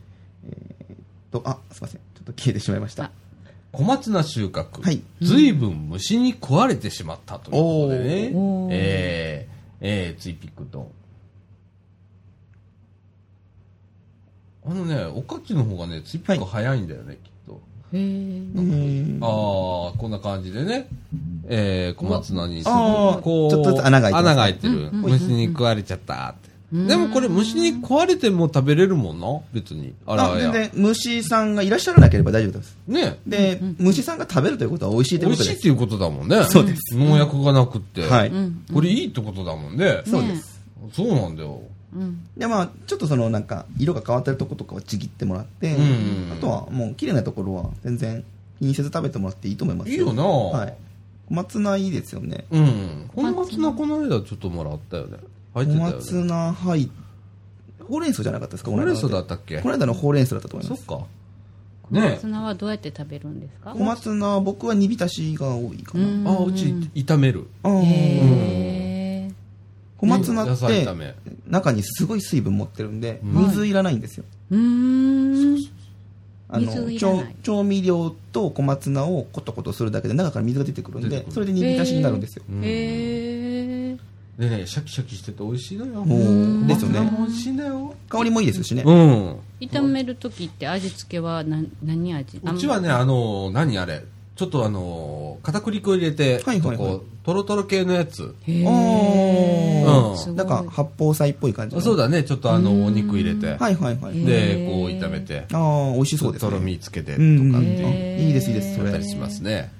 Speaker 2: と、あ、すいません。ちょっと消えてしまいました
Speaker 3: あ。
Speaker 1: 小松菜収穫。
Speaker 2: はい
Speaker 1: ずいぶん虫に食われてしまったということでね。えー、えー、ツイピックと。あのね、おかきの方がね、ツイピック早いんだよね、きっと。
Speaker 3: へえ。
Speaker 2: うん
Speaker 1: ああ、こんな感じでね。えー、小松菜にすぐ
Speaker 2: あー
Speaker 1: こう、
Speaker 2: ちょっとずつ穴が開いてますね
Speaker 1: 穴が開いてる。虫に食われちゃったって。でもこれ虫に食われても食べれるもんな？別に。あら
Speaker 2: 全然虫さんがいらっしゃらなければ大丈夫です
Speaker 1: ね。
Speaker 2: で、虫さんが食べるということは美味しいという
Speaker 1: 美
Speaker 2: ことです
Speaker 1: 味しいっていうことだもんね。
Speaker 2: そうです
Speaker 1: 農薬がなくって。
Speaker 2: はい、
Speaker 1: これいいってことだもんね。
Speaker 2: そうです
Speaker 1: そうなんだよ。
Speaker 3: うん。
Speaker 2: でまあちょっとそのなんか色が変わってるとことかをちぎってもらって、
Speaker 1: うん
Speaker 2: あとはもう綺麗なところは全然気にせず食べてもらっていいと思います
Speaker 1: いいよな。
Speaker 2: はい。小松菜いいですよね。
Speaker 1: うん。この。松菜この間ちょっともらったよね。入って
Speaker 2: 小
Speaker 1: たよね。
Speaker 2: 松菜はいほうれん草じゃなかったですか？
Speaker 1: ほうれん草だったっけ？
Speaker 2: この間のほうれん草だったと思います。
Speaker 1: そっか。
Speaker 3: 小
Speaker 1: ね
Speaker 3: 松菜はどうやって食べるんですか？
Speaker 2: 小松菜は僕は煮浸しが多いかな、
Speaker 3: うん。
Speaker 1: あ、うち炒める。
Speaker 2: あー
Speaker 3: へえ。
Speaker 2: 小松菜
Speaker 1: 野
Speaker 2: って。中にすごい水分持ってるんで、
Speaker 1: うん。
Speaker 2: 水いらないんですよ。
Speaker 3: うーん。
Speaker 2: あの調調味料と小松菜をコトコトするだけで中から水が出てくるんでそれで煮浸しになるんですよ、
Speaker 1: うん。
Speaker 3: へえ。
Speaker 1: でね、シャキシャキしてて美味しいのよ。
Speaker 2: ですよね。
Speaker 1: 小松菜も美味しいんだよ。
Speaker 2: 香りもいいですしね、
Speaker 1: うん。
Speaker 3: 炒めるときって味付けは何何味？
Speaker 1: うちはね、あの、何あれ、ちょっとあの、片栗粉入れて、
Speaker 2: はいはいはい
Speaker 1: トロトロ系のやつ。
Speaker 3: へ
Speaker 2: あ
Speaker 3: え。
Speaker 1: ー
Speaker 3: すごい。
Speaker 2: なんか八宝菜っぽい感じの
Speaker 1: そうだね、ちょっとあの、お肉入れて。
Speaker 2: はいはいはい、
Speaker 3: へ
Speaker 1: で、
Speaker 3: ー
Speaker 1: こう炒めて。
Speaker 2: ああ美味しそうですね。
Speaker 1: とろみつけてとかって
Speaker 2: う。ん。うん
Speaker 1: い
Speaker 2: いいですいいですそれ。
Speaker 1: やったりしますね。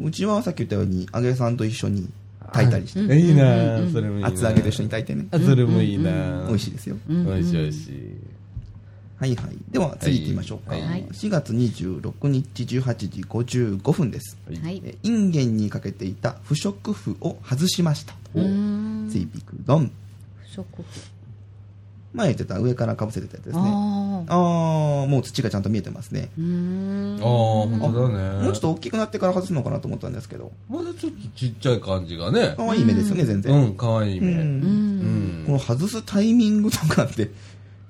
Speaker 2: うちはさっき言ったように揚げさんと一緒に炊いたりして、
Speaker 1: いいな。それもいいな。
Speaker 2: 厚揚げと一緒に炊いてね、
Speaker 1: あそれもいいな。
Speaker 2: 美味しいですよ、
Speaker 1: 美味しい美味しい。
Speaker 2: はいはいでは次行ってみましょうか、
Speaker 1: はい
Speaker 2: 4月26日18時55分です
Speaker 3: はい。
Speaker 2: えインゲンにかけていた不織布を外しました
Speaker 3: うーん。
Speaker 2: ツイピクドン
Speaker 3: 不織布。
Speaker 2: 前言ってた上からかぶせてたやつですね
Speaker 3: ああ。
Speaker 2: もう土がちゃんと見えてますね
Speaker 3: うーん
Speaker 1: ああ、。本当だね。
Speaker 2: もうちょっと大きくなってから外すのかなと思ったんですけど
Speaker 1: まだちょっとちっちゃい感じがね。
Speaker 2: 可愛い目ですよね全然、
Speaker 1: うん、かわいい
Speaker 2: うん
Speaker 1: 目。
Speaker 3: う。
Speaker 1: うんん
Speaker 2: こ。の外すタイミングとかって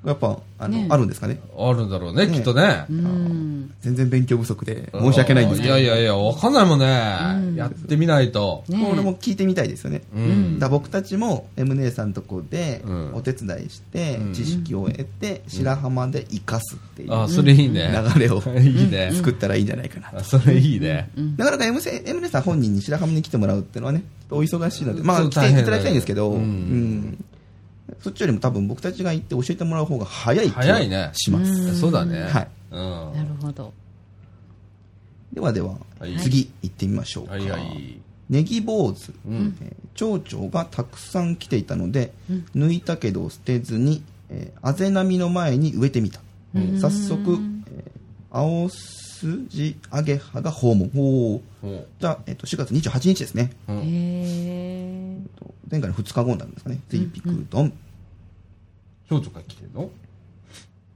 Speaker 2: やっぱあの、
Speaker 3: ね
Speaker 2: あるんですかね？
Speaker 1: あるんだろうね、
Speaker 2: ね
Speaker 1: きっとね
Speaker 3: う。ん。
Speaker 2: 全然勉強不足で申し訳ないんですけど
Speaker 1: いやいやいや、わかんないもんね。
Speaker 3: ん
Speaker 1: やってみないと。
Speaker 3: ね
Speaker 2: これも聞いてみたいですよね、
Speaker 1: うん。
Speaker 2: だから僕たちも M 姉さんとこで
Speaker 1: うん
Speaker 2: お手伝いして
Speaker 1: うん
Speaker 2: 知識を得て白浜で生かすっていう
Speaker 1: あ、それいいね。
Speaker 2: 流れを
Speaker 1: いいね。
Speaker 2: 作ったらいいんじゃないかな
Speaker 1: あそれいいね。
Speaker 2: なかなか M, せ M 姉さん本人に白浜に来てもらうっていうのはねちょっとお忙しいのでまあ
Speaker 1: そう大変だね
Speaker 2: 来ていただきたいんですけど、
Speaker 1: うん
Speaker 2: うんそっちよりも多分僕たちが行って教えてもらう方が早い気
Speaker 1: 早いね。
Speaker 2: がします、
Speaker 1: そうだね。
Speaker 2: はい。
Speaker 1: うん。
Speaker 3: なるほど。
Speaker 2: ではでは、
Speaker 1: はい。
Speaker 2: 次行ってみましょうか、
Speaker 1: はいはい。
Speaker 2: ネギ坊主、
Speaker 1: うん。
Speaker 2: えー蝶々がたくさん来ていたので、抜いたけど捨てずに、えー、あぜ波の前に植えてみた、早速、えー青筋揚げ葉が訪問。おじゃあ、えっと4月28日ですね。
Speaker 1: うん。
Speaker 3: へえ。
Speaker 2: と前回の2日後になるんですかね。ゼイピクドン、
Speaker 1: 蝶々が来てんの？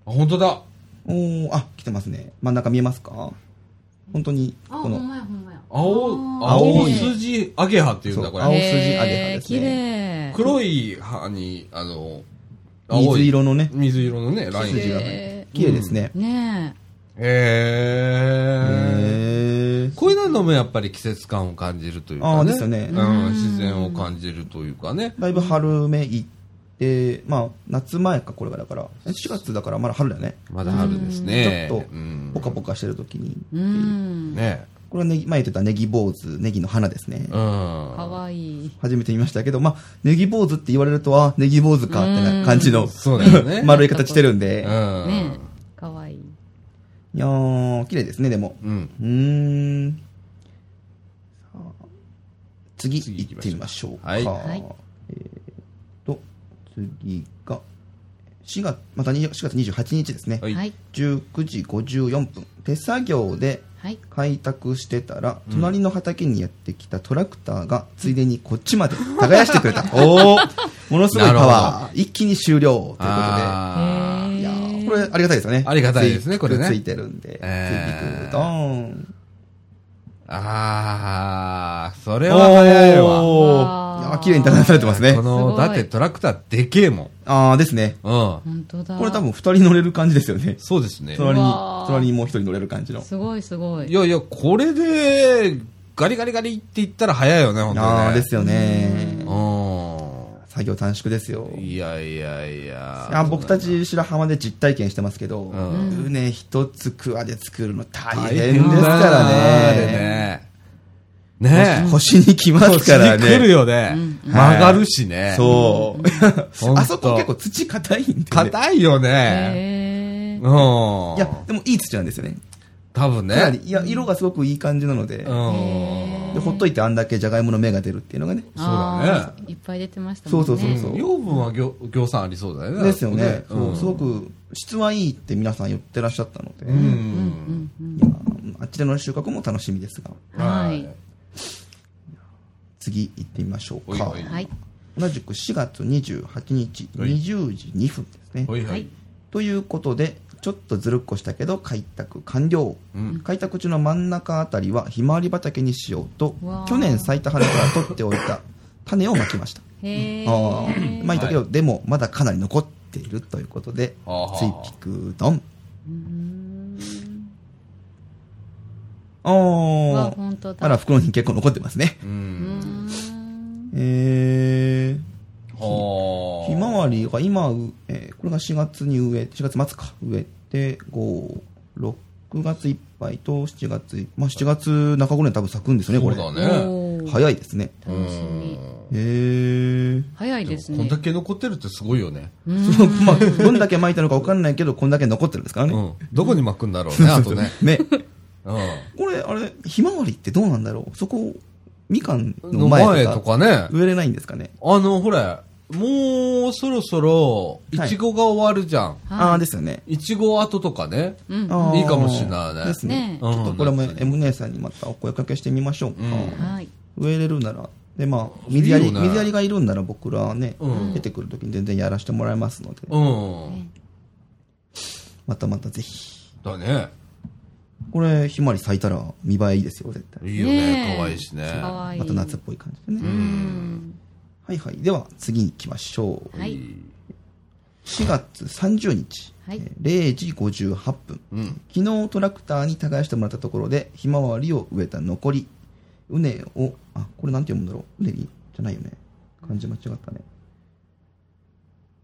Speaker 1: あ、本当だ。
Speaker 2: おーあ来てますね真ん中見えますか？本当に
Speaker 3: あ、
Speaker 2: この
Speaker 3: ほんまやほんまや。
Speaker 1: 青、
Speaker 3: あ
Speaker 1: 青
Speaker 2: ー
Speaker 1: 筋揚げ葉っていうんだ、これ。
Speaker 2: 青筋揚げ葉です
Speaker 3: 綺
Speaker 2: ね
Speaker 3: 麗。
Speaker 1: 黒い葉に、あの、
Speaker 2: 水色のね
Speaker 1: 水色のね、ライン。
Speaker 2: 筋が
Speaker 3: へ
Speaker 2: 綺麗ですね、
Speaker 3: ね
Speaker 1: へー。
Speaker 2: へー
Speaker 1: こういうのもやっぱり季節感を感じるというかね。
Speaker 2: あーですよね
Speaker 1: うん、自然を感じるというかね。
Speaker 2: だいぶ春めいって、まあ、夏前か、これがだから、4月だからまだ春だよね。
Speaker 1: まだ春ですね。
Speaker 2: ちょっと
Speaker 1: うん
Speaker 2: ポカポカしてる時に。
Speaker 3: え。うん。
Speaker 1: ね
Speaker 2: これはネギ、前言ってたネギ坊主、ネギの花ですね。
Speaker 1: うん。
Speaker 3: かわいい。
Speaker 2: 初めて見ましたけど、まあ、ネギ坊主って言われると、あ、ネギ坊主かってな感じの、
Speaker 1: そうだよね。
Speaker 2: 丸い形してるんで。
Speaker 1: うん。
Speaker 3: ねかわいい。
Speaker 2: いやー、綺麗ですね、でも。
Speaker 1: うん。
Speaker 2: うーん。次
Speaker 1: 次
Speaker 2: 行ってみましょうか。
Speaker 1: はい
Speaker 2: 次が、4月、また4月28日ですね。
Speaker 1: はい
Speaker 3: はい。
Speaker 2: 19時54分。手作業で
Speaker 3: はい。
Speaker 2: 開拓してたら、隣の畑にやってきたトラクターが、ついでにこっちまで耕してくれた。おおものすごいパワー。一気に終了ということで。いやーこれありがたいですよね。
Speaker 1: ありがたいですねこれね
Speaker 2: ついてるんで。
Speaker 1: えー
Speaker 2: ついてくるドーン。
Speaker 1: あー、それは早いわ。
Speaker 2: や綺麗に耕されてますね
Speaker 1: こ。の、だってトラクターでけえもん。
Speaker 2: ああですね。
Speaker 1: うん。
Speaker 3: 本当だ。
Speaker 2: これ多分二人乗れる感じですよね。
Speaker 1: そうですね。
Speaker 2: 隣に隣にもう一人乗れる感じの。
Speaker 3: すごいすごい。
Speaker 1: いやいや、これで、ガリガリガリって言ったら早いよね、本当に、ね。
Speaker 2: ああですよね。
Speaker 1: う
Speaker 2: 作業短縮ですよ。
Speaker 1: ん。いやいやいや。
Speaker 2: いや僕たち白浜で実体験してますけど、
Speaker 1: ん
Speaker 2: 船一つ桑で作るの大
Speaker 1: 大
Speaker 2: 変ですからね。
Speaker 1: ね。ねえ。
Speaker 2: 腰に来ますからね。
Speaker 1: 腰に来るよね。曲がるしね。
Speaker 2: そう。あそこ結構土硬いんで、ね。
Speaker 1: 硬いよね。
Speaker 3: へー
Speaker 1: うん。
Speaker 2: いや、でもいい土なんですよね。
Speaker 1: 多分ね。
Speaker 2: いや、色がすごくいい感じなので、
Speaker 1: うん。
Speaker 2: でほっといてあんだけじゃがいもの芽が出るっていうのがね。
Speaker 1: そうだね
Speaker 3: いっぱい出てましたもんね。
Speaker 2: そうそうそうそう
Speaker 1: 養分は業業産ありそうだよね。
Speaker 2: ですよね。すごく質はいいって皆さん言ってらっしゃったので、
Speaker 1: うん。
Speaker 2: あっちでの収穫も楽しみですが、
Speaker 3: はい。
Speaker 2: 次行ってみましょうか。
Speaker 1: はいはい
Speaker 3: はい。
Speaker 2: 同じく4月28日、
Speaker 1: はい
Speaker 2: 20時2分ですね。
Speaker 1: はいは
Speaker 3: はいい。
Speaker 2: ということで、ちょっとずるっこしたけど開拓完了。
Speaker 1: うん。
Speaker 2: 開拓地の真ん中あたりはひまわり畑にしようと去年咲いた花から取っておいた 種をまきました
Speaker 3: へ
Speaker 2: あまいたけど、でもまだかなり残っているということでついピクドン
Speaker 3: うーん
Speaker 2: あ
Speaker 3: わ、
Speaker 2: ー
Speaker 3: 本当だ。
Speaker 2: まだ袋に結構残ってますね
Speaker 1: う。ん。
Speaker 3: ん。
Speaker 2: えー、
Speaker 1: はあ。
Speaker 2: ひまわりが今う、えーこれが4月に植え4月末か植えて5 6月いっぱいと7月いまあ7月中頃に多分咲くんですよねこれ
Speaker 1: そうだね。
Speaker 2: 早いですね
Speaker 3: 楽しみ。
Speaker 2: へえ
Speaker 3: 早いですね
Speaker 1: こんだ。け残ってるってすごいよね。
Speaker 2: そのまあ、どんだけ巻いたのか分かんないけど、こんだけ残ってるんですからね。
Speaker 1: うん。どこに巻くんだろうね、あとね。
Speaker 2: ね。
Speaker 1: うん。
Speaker 2: これ、あれ、ひまわりってどうなんだろう？そこ、みかんの
Speaker 1: の
Speaker 2: 前
Speaker 1: 前と
Speaker 2: とか、
Speaker 1: かね。
Speaker 2: 植えれないんですかね？
Speaker 1: あの、ほら、もうそろそろ、いちごが終わるじゃん。
Speaker 2: ああ、ですよね。
Speaker 1: いちご後とかね。
Speaker 3: うん。
Speaker 1: いいかもしれないね
Speaker 2: ですね。
Speaker 3: ね
Speaker 2: ちょっとこれも M 姉さんにまたお声かけしてみましょうか。植えれるなら。で、まあ、水やり、
Speaker 1: いいよね
Speaker 2: 水やりがいるんなら僕らはね、
Speaker 1: うん
Speaker 2: 出てくるときに全然やらせてもらいますので、
Speaker 1: うん。
Speaker 2: またまたぜひ。
Speaker 1: だね。
Speaker 2: これ、ひまわり咲いたら見栄えいいですよ、絶対。
Speaker 1: いいよ
Speaker 3: ね
Speaker 1: 可愛いしね。
Speaker 2: また夏っぽい感じでね。
Speaker 3: うん。
Speaker 2: はいはい。では、次に行きましょう。
Speaker 3: はい。
Speaker 2: 4月30日、
Speaker 3: はい
Speaker 2: えー0時58分、
Speaker 1: うん。
Speaker 2: 昨日トラクターに耕してもらったところでひまわりを植えた残りうねをあこれなんて読むんだろううねりじゃないよね漢字間違ったね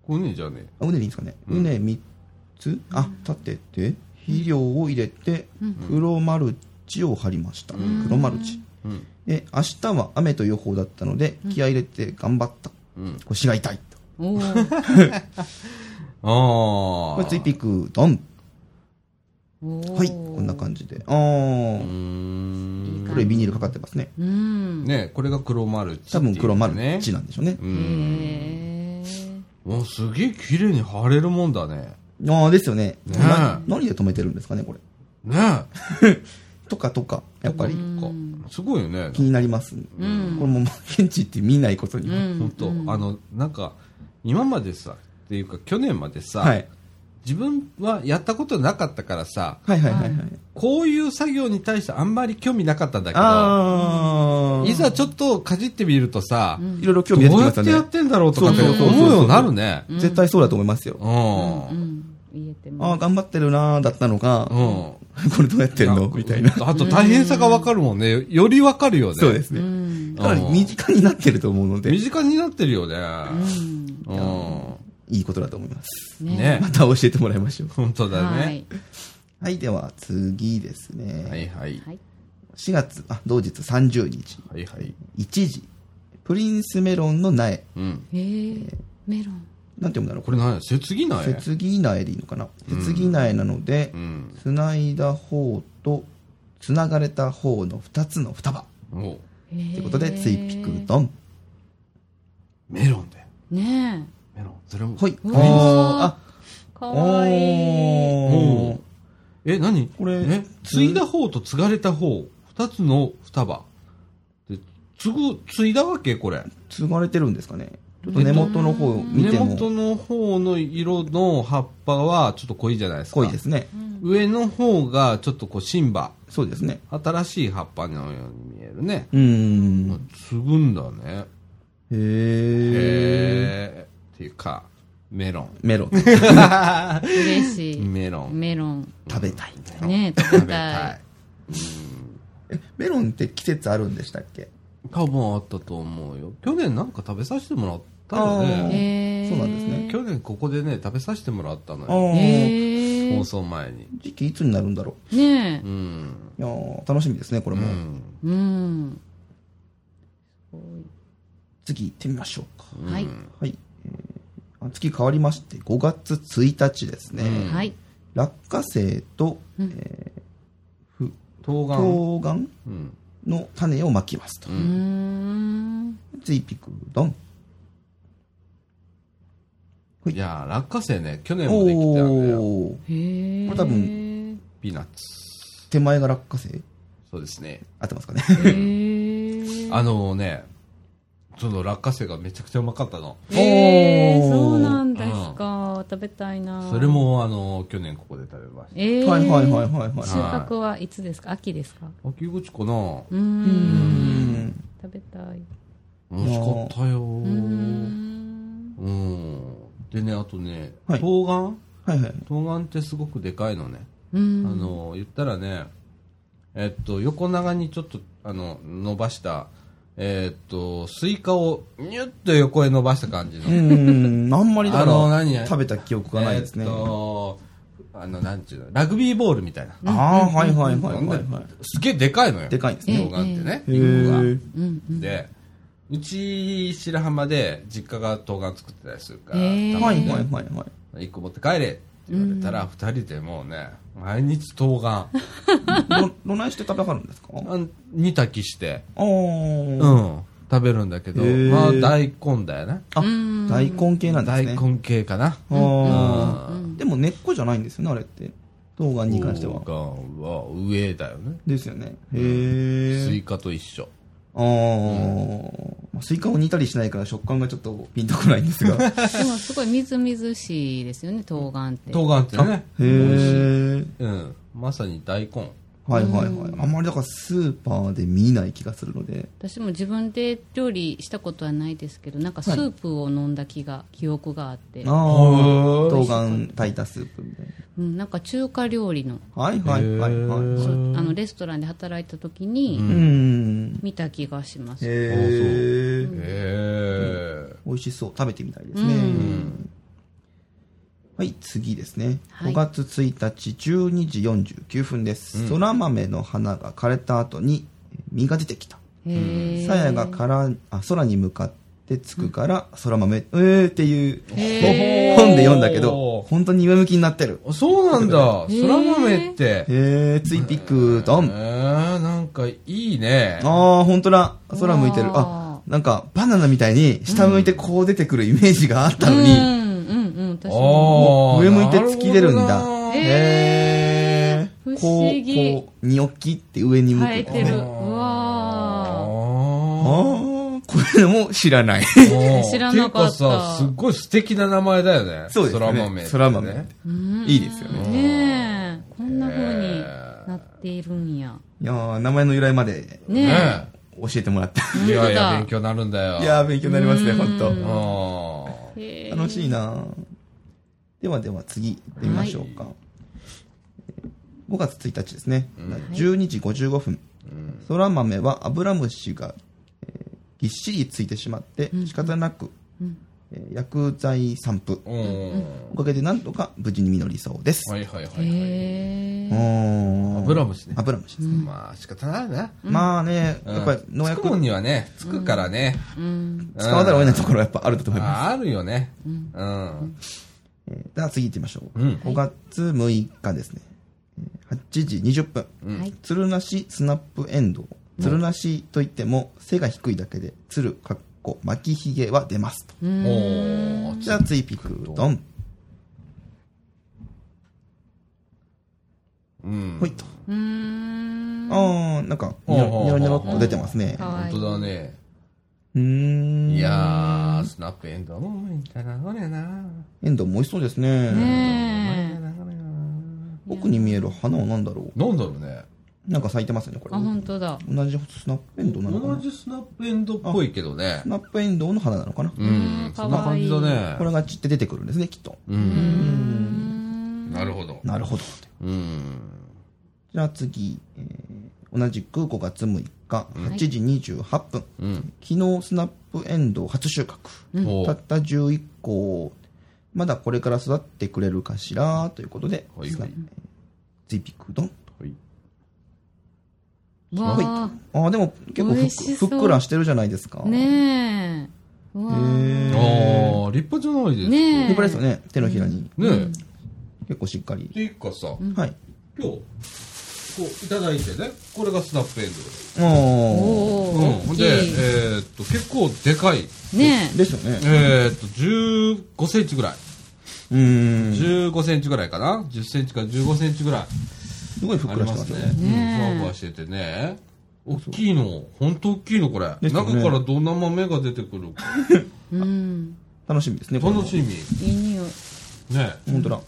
Speaker 1: これね、じゃあね。
Speaker 2: あうねりいいんですかね、うね3つ？あ立てて肥料を入れて黒マルチを張りました、黒マルチ
Speaker 1: うん。
Speaker 2: で明日は雨と予報だったので気合い入れて頑張った、
Speaker 1: うん。
Speaker 2: 腰が痛いと
Speaker 1: ああ。
Speaker 2: これツイピックドンはいこんな感じでああ
Speaker 1: うーん。
Speaker 2: これビニールかかってますね
Speaker 3: うん。
Speaker 1: ねこれが黒マルチね。
Speaker 2: 多分黒マルチなんでしょうね。
Speaker 1: うん。
Speaker 3: へー
Speaker 1: もうすげえ綺麗に貼れるもんだね。
Speaker 2: ああ、ですよね。
Speaker 1: ね
Speaker 2: な何で止めてるんですかね、これ。
Speaker 1: ね
Speaker 2: とかとか、やっぱり
Speaker 3: うん
Speaker 1: すごいよね。
Speaker 2: 気になります。
Speaker 3: うん
Speaker 2: これもまあ現地って見ないことには。
Speaker 3: うん
Speaker 1: 本当、あの、なんか、今までさ、っていうか去年までさ、
Speaker 2: はい。
Speaker 1: 自分はやったことなかったからさ、
Speaker 2: はいはいはいはい。
Speaker 1: こういう作業に対してあんまり興味なかったんだけど、
Speaker 2: ああ。
Speaker 1: いざちょっとかじってみるとさ、
Speaker 2: いろいろ興
Speaker 1: ど
Speaker 2: 味出てきましたね。
Speaker 1: うやってやっ。てんだろうとかって思うようになるね。
Speaker 2: 絶対そうだと思いますよ。ああ。頑張ってるなーだったのが、
Speaker 1: うん。
Speaker 2: これどうやってん。のみたいな。
Speaker 1: あと大変さがわかるもん。ね。よりわかるよね。
Speaker 2: そうですね。
Speaker 3: うん。
Speaker 2: かなり身近になってると思うので、
Speaker 1: 身近になってるよね。
Speaker 2: いいことだと思います。
Speaker 1: ね
Speaker 2: また教えてもらいましょう。
Speaker 1: 本当だ
Speaker 3: は
Speaker 1: ね。
Speaker 3: い。
Speaker 2: はい、では次ですね。
Speaker 1: はいはい。
Speaker 3: はい。
Speaker 2: 4月、あ、同日30日、
Speaker 1: はいはい。
Speaker 2: 1時、プリンスメロンの苗。
Speaker 1: うん。
Speaker 3: へーメロン。
Speaker 2: なんて読むんだろう
Speaker 1: これ何や接ぎない
Speaker 2: 接ぎ苗でいいのかな？接ぎ苗なので
Speaker 1: う、ん。
Speaker 2: つないだ方と、つながれた方の2つの双葉。
Speaker 3: と
Speaker 2: ということで、ツイピクドン。
Speaker 1: メロンで。
Speaker 3: ね
Speaker 1: メロン。それも。
Speaker 2: はい。あ
Speaker 3: え。か
Speaker 2: ー
Speaker 3: わいい。
Speaker 2: おー
Speaker 1: え、何？
Speaker 2: これ
Speaker 1: え、継いだ方と継がれた方、二つの双葉。で、継ぐ、継いだわけ？これ。
Speaker 2: 継がれてるんですかねちょっと根元の方を見
Speaker 1: 根
Speaker 2: ても
Speaker 1: 元の方の色の葉っぱはちょっと濃いじゃないですか。
Speaker 2: 濃いですね。
Speaker 1: 上の方がちょっとこう、新葉。
Speaker 2: そうですね。
Speaker 1: 新しい葉っぱのように見えるね。
Speaker 2: うーん。
Speaker 1: 継ぐんだね。
Speaker 2: へえ。
Speaker 1: っていうか、メロン。
Speaker 2: メロン。
Speaker 3: 嬉しい。
Speaker 1: メロン。
Speaker 3: メロン。
Speaker 2: 食べたい。
Speaker 3: ねえ、食べ
Speaker 1: 食べ
Speaker 3: たい。。
Speaker 2: えメロンって季節あるんでしたっけ？
Speaker 1: 多分あったと思うよ。去年なんか食べさせてもらったよね。
Speaker 2: そうなんですね
Speaker 1: 去年ここでね、食べさせてもらったの
Speaker 2: あ
Speaker 1: よ。
Speaker 2: あ、
Speaker 3: へえ
Speaker 1: 放。送前に。
Speaker 2: 時期いつになるんだろ
Speaker 3: ね
Speaker 1: うん。
Speaker 2: う。いやー楽しみですね、これも。
Speaker 1: うん。
Speaker 3: え。うん。
Speaker 2: 次行ってみましょうか。
Speaker 3: はい。
Speaker 2: はい。えーあ月変わりまして、5月1日ですね。
Speaker 3: はい。
Speaker 2: 落花生と、
Speaker 3: うん
Speaker 2: えー
Speaker 1: 冬瓜？
Speaker 2: 冬瓜？
Speaker 1: うん。
Speaker 2: の種をまきますと。
Speaker 3: うーん。
Speaker 2: ツイピクドン。ほい
Speaker 1: いやー、落花生ね、去年もできたんだよ。
Speaker 2: これ多分
Speaker 1: ピーナッツ。
Speaker 2: 手前が落花生？
Speaker 1: そうですね。
Speaker 2: 合ってますかね。
Speaker 3: へえ。
Speaker 1: あのね、その落花生がめちゃくちゃうまかったの。
Speaker 3: えー、そうなんですか。食べたいな。
Speaker 1: それ。も、あの、去年ここで食べました。
Speaker 3: えー、
Speaker 2: はいはいはいはいはい。
Speaker 3: 収穫はいつですか？秋ですか？
Speaker 1: 秋口かな
Speaker 3: う
Speaker 2: んん。
Speaker 3: 食べたい。
Speaker 1: 美味しかったよ
Speaker 3: うーん。
Speaker 1: うん。でね、あとね、
Speaker 2: はい
Speaker 1: 冬瓜？
Speaker 2: はいはい。
Speaker 1: 冬瓜ってすごくでかいのね。
Speaker 3: うん。
Speaker 1: あの、言ったらね、えっと、横長にちょっと、あの、伸ばした、えっと、スイカをニュッと横へ伸ばした感じの。
Speaker 2: うん。あんまりだか
Speaker 1: あの何
Speaker 2: ら食べた記憶がないですね。
Speaker 1: えっと、あの、なんちゅうの、ラグビーボールみたいな。
Speaker 2: ああ、はいはいはいはいはい。
Speaker 1: すげえでかいのよ。
Speaker 2: でかいんですね
Speaker 1: 冬瓜ってね。
Speaker 2: へ
Speaker 1: リンゴが。
Speaker 2: ー
Speaker 3: うんうん。
Speaker 1: で、うち白浜で実家が冬瓜作ってたりするから、
Speaker 2: はいはいはいはい。
Speaker 1: 一個持って帰れって言われたら、二人でもうね、毎日冬瓜、
Speaker 2: ど、どないして食べはるんですか？
Speaker 1: 煮炊きして。うん、食べるんだけど、まあ大根だよね。
Speaker 2: あ
Speaker 3: うん、
Speaker 2: 大根系なんですね。
Speaker 1: 大根系かな。
Speaker 2: でも根っこじゃないんですよね、あれって。冬瓜に関しては。
Speaker 1: 冬瓜は上だよね。
Speaker 2: ですよね。へえ。
Speaker 1: スイカと一緒。
Speaker 2: ああ。スイカを煮たりしないから食感がちょっとピンとこないんですが。へ
Speaker 3: でもすごいみずみずしいですよね、冬瓜って。
Speaker 1: 冬瓜ってね、美味しい。
Speaker 2: え。
Speaker 1: うん。まさに大根。
Speaker 2: はいはいはい。あんまりだからスーパーで見ない気がするので。
Speaker 3: 私も自分で料理したことはないですけど、なんかスープを飲んだ気が、記憶があって、
Speaker 2: ああ。
Speaker 1: ー
Speaker 2: 冬瓜炊いたスープみたい
Speaker 3: うん、なんか中華料理の、
Speaker 2: な。はいはいはいはい。
Speaker 3: あのレストランで働いた時に
Speaker 2: うん。
Speaker 3: 見た気がします。
Speaker 2: へえ。
Speaker 1: へえ。
Speaker 2: 美味しそう。食べてみたいですね。はい、次ですね。
Speaker 3: はい
Speaker 2: 5月1日12時49分です。そら豆の花が枯れた後に実が出てきた。
Speaker 3: へー
Speaker 2: 鞘がからあ空に向かってつくから、空豆、えーっていう
Speaker 3: へ
Speaker 2: 本で読んだけど、本当に上向きになってる。
Speaker 1: あそうなんだ。
Speaker 3: ー
Speaker 1: そら豆って。
Speaker 2: へー、ついピクド
Speaker 1: え
Speaker 2: ン。
Speaker 1: ー、なんかいいね。
Speaker 2: あー、本当だ。空向いてる。あ、なんかバナナみたいに下向いてこう出てくるイメージがあったのに、
Speaker 3: うん、うん、うん、私も。
Speaker 2: 上向いて突き出るんだへー。
Speaker 3: 不思議
Speaker 2: こう、こう、ニョキって上に向く。
Speaker 3: 生えてる。うわ
Speaker 2: あ
Speaker 1: あ
Speaker 2: ー、これも知らない。
Speaker 1: ー
Speaker 3: 知らなかった
Speaker 1: ていうかさ、すっごい素敵な名前だよね。
Speaker 2: そうですね
Speaker 1: そら豆、
Speaker 2: そら豆いいですよね。
Speaker 3: ねえ、こんな風になっているんや。
Speaker 2: いやー、名前の由来まで
Speaker 3: ね
Speaker 1: ね
Speaker 2: 教えてもらった。
Speaker 1: え。いやいや、勉強になるんだよ。
Speaker 2: いやー、勉強になりますね、本
Speaker 1: あ
Speaker 2: 当。
Speaker 3: え。へー
Speaker 2: 楽しいなではでは次行ってみましょうか。5月1日ですね。12時55分。そら豆はアブラムシが、えーぎっしりついてしまって仕方なく、えー薬剤散布。おかげでなんとか無事に実りそうです。
Speaker 1: はいはいはいはい。アブラムシね
Speaker 2: アブラムシですね。
Speaker 1: まあ仕方ないね。
Speaker 2: まあね、やっぱり農
Speaker 1: つくにはね、つくからね。
Speaker 3: うん。
Speaker 2: 使わざるを得ないところはやっぱあると思います。
Speaker 1: ああるよね。うん。
Speaker 2: えーでは次行ってみましょう。
Speaker 1: うん
Speaker 2: 5月6日ですね。えー8時20分。
Speaker 3: はい。
Speaker 2: つるなしスナップエンドウ。つるなしといっても背が低いだけで、つるかっこ巻きひげは出ますと。
Speaker 1: おー
Speaker 2: じゃあついピクドン。
Speaker 1: うん。
Speaker 2: ほいと。
Speaker 3: うーん。
Speaker 2: あー、なんか、ニョロニョロっと出てますね。
Speaker 1: 本当だね。
Speaker 2: うーん。
Speaker 1: いやー、スナップエンドウもいいんだな、これな。
Speaker 2: エンドウも美味しそうですね。
Speaker 3: ね
Speaker 2: 奥に見える花は何だろう
Speaker 1: なんだろうね。
Speaker 2: うなんか咲いてますよね、これ
Speaker 3: あ。本当だ
Speaker 2: 同じスナップエンドウなのかな
Speaker 1: 同じスナップエンドウっぽいけどね
Speaker 2: ス。ナップエンドウの花なのかな、
Speaker 1: うん、そんな感じだね。
Speaker 2: これが散って出てくるんですね、きっと。
Speaker 1: うん。なるほど。
Speaker 2: なるほど。
Speaker 1: うん。
Speaker 2: じゃあ次、えー同じく5月6日、8時28分。
Speaker 1: うん。
Speaker 2: 昨日スナップエンドウ初収穫。
Speaker 1: お
Speaker 2: たった11個。まだこれから育ってくれるかしら？ということで、
Speaker 1: はい
Speaker 2: スナップツイピクドン。
Speaker 1: はい
Speaker 3: わあ
Speaker 2: ああ、でも結構ふっくらしてるじゃないですか。
Speaker 3: ねえうわ
Speaker 2: へ
Speaker 3: あ
Speaker 2: ー
Speaker 1: ああ、立派じゃないですか。
Speaker 3: ねえ
Speaker 2: ふっくらですよね、手のひらに。
Speaker 1: ねえ。
Speaker 2: 結構しっかり
Speaker 1: っ。ていうかさ、
Speaker 2: はい。
Speaker 1: 今日、こう、いただいてね、これがスナップエンドウ。
Speaker 2: おー。
Speaker 3: お
Speaker 1: うん。で、え
Speaker 3: い
Speaker 1: ーっと、結構でかい。
Speaker 3: ね
Speaker 2: ですよね。
Speaker 1: えーっと、15センチぐらい。
Speaker 2: うーん。
Speaker 1: 15センチぐらいかな ?10 センチから15センチぐらい
Speaker 2: すごいふっ
Speaker 1: あ
Speaker 2: くらして
Speaker 1: りますね。
Speaker 2: ますね。
Speaker 1: うん。ふわふわしててね。大きいの。ほんと大きいの、これ。
Speaker 2: ね
Speaker 1: 中からどんな豆が出てくるか。
Speaker 3: えうん
Speaker 2: 楽しみですね、
Speaker 1: 楽しみ。
Speaker 3: いい匂い
Speaker 1: ね
Speaker 2: 本当だ。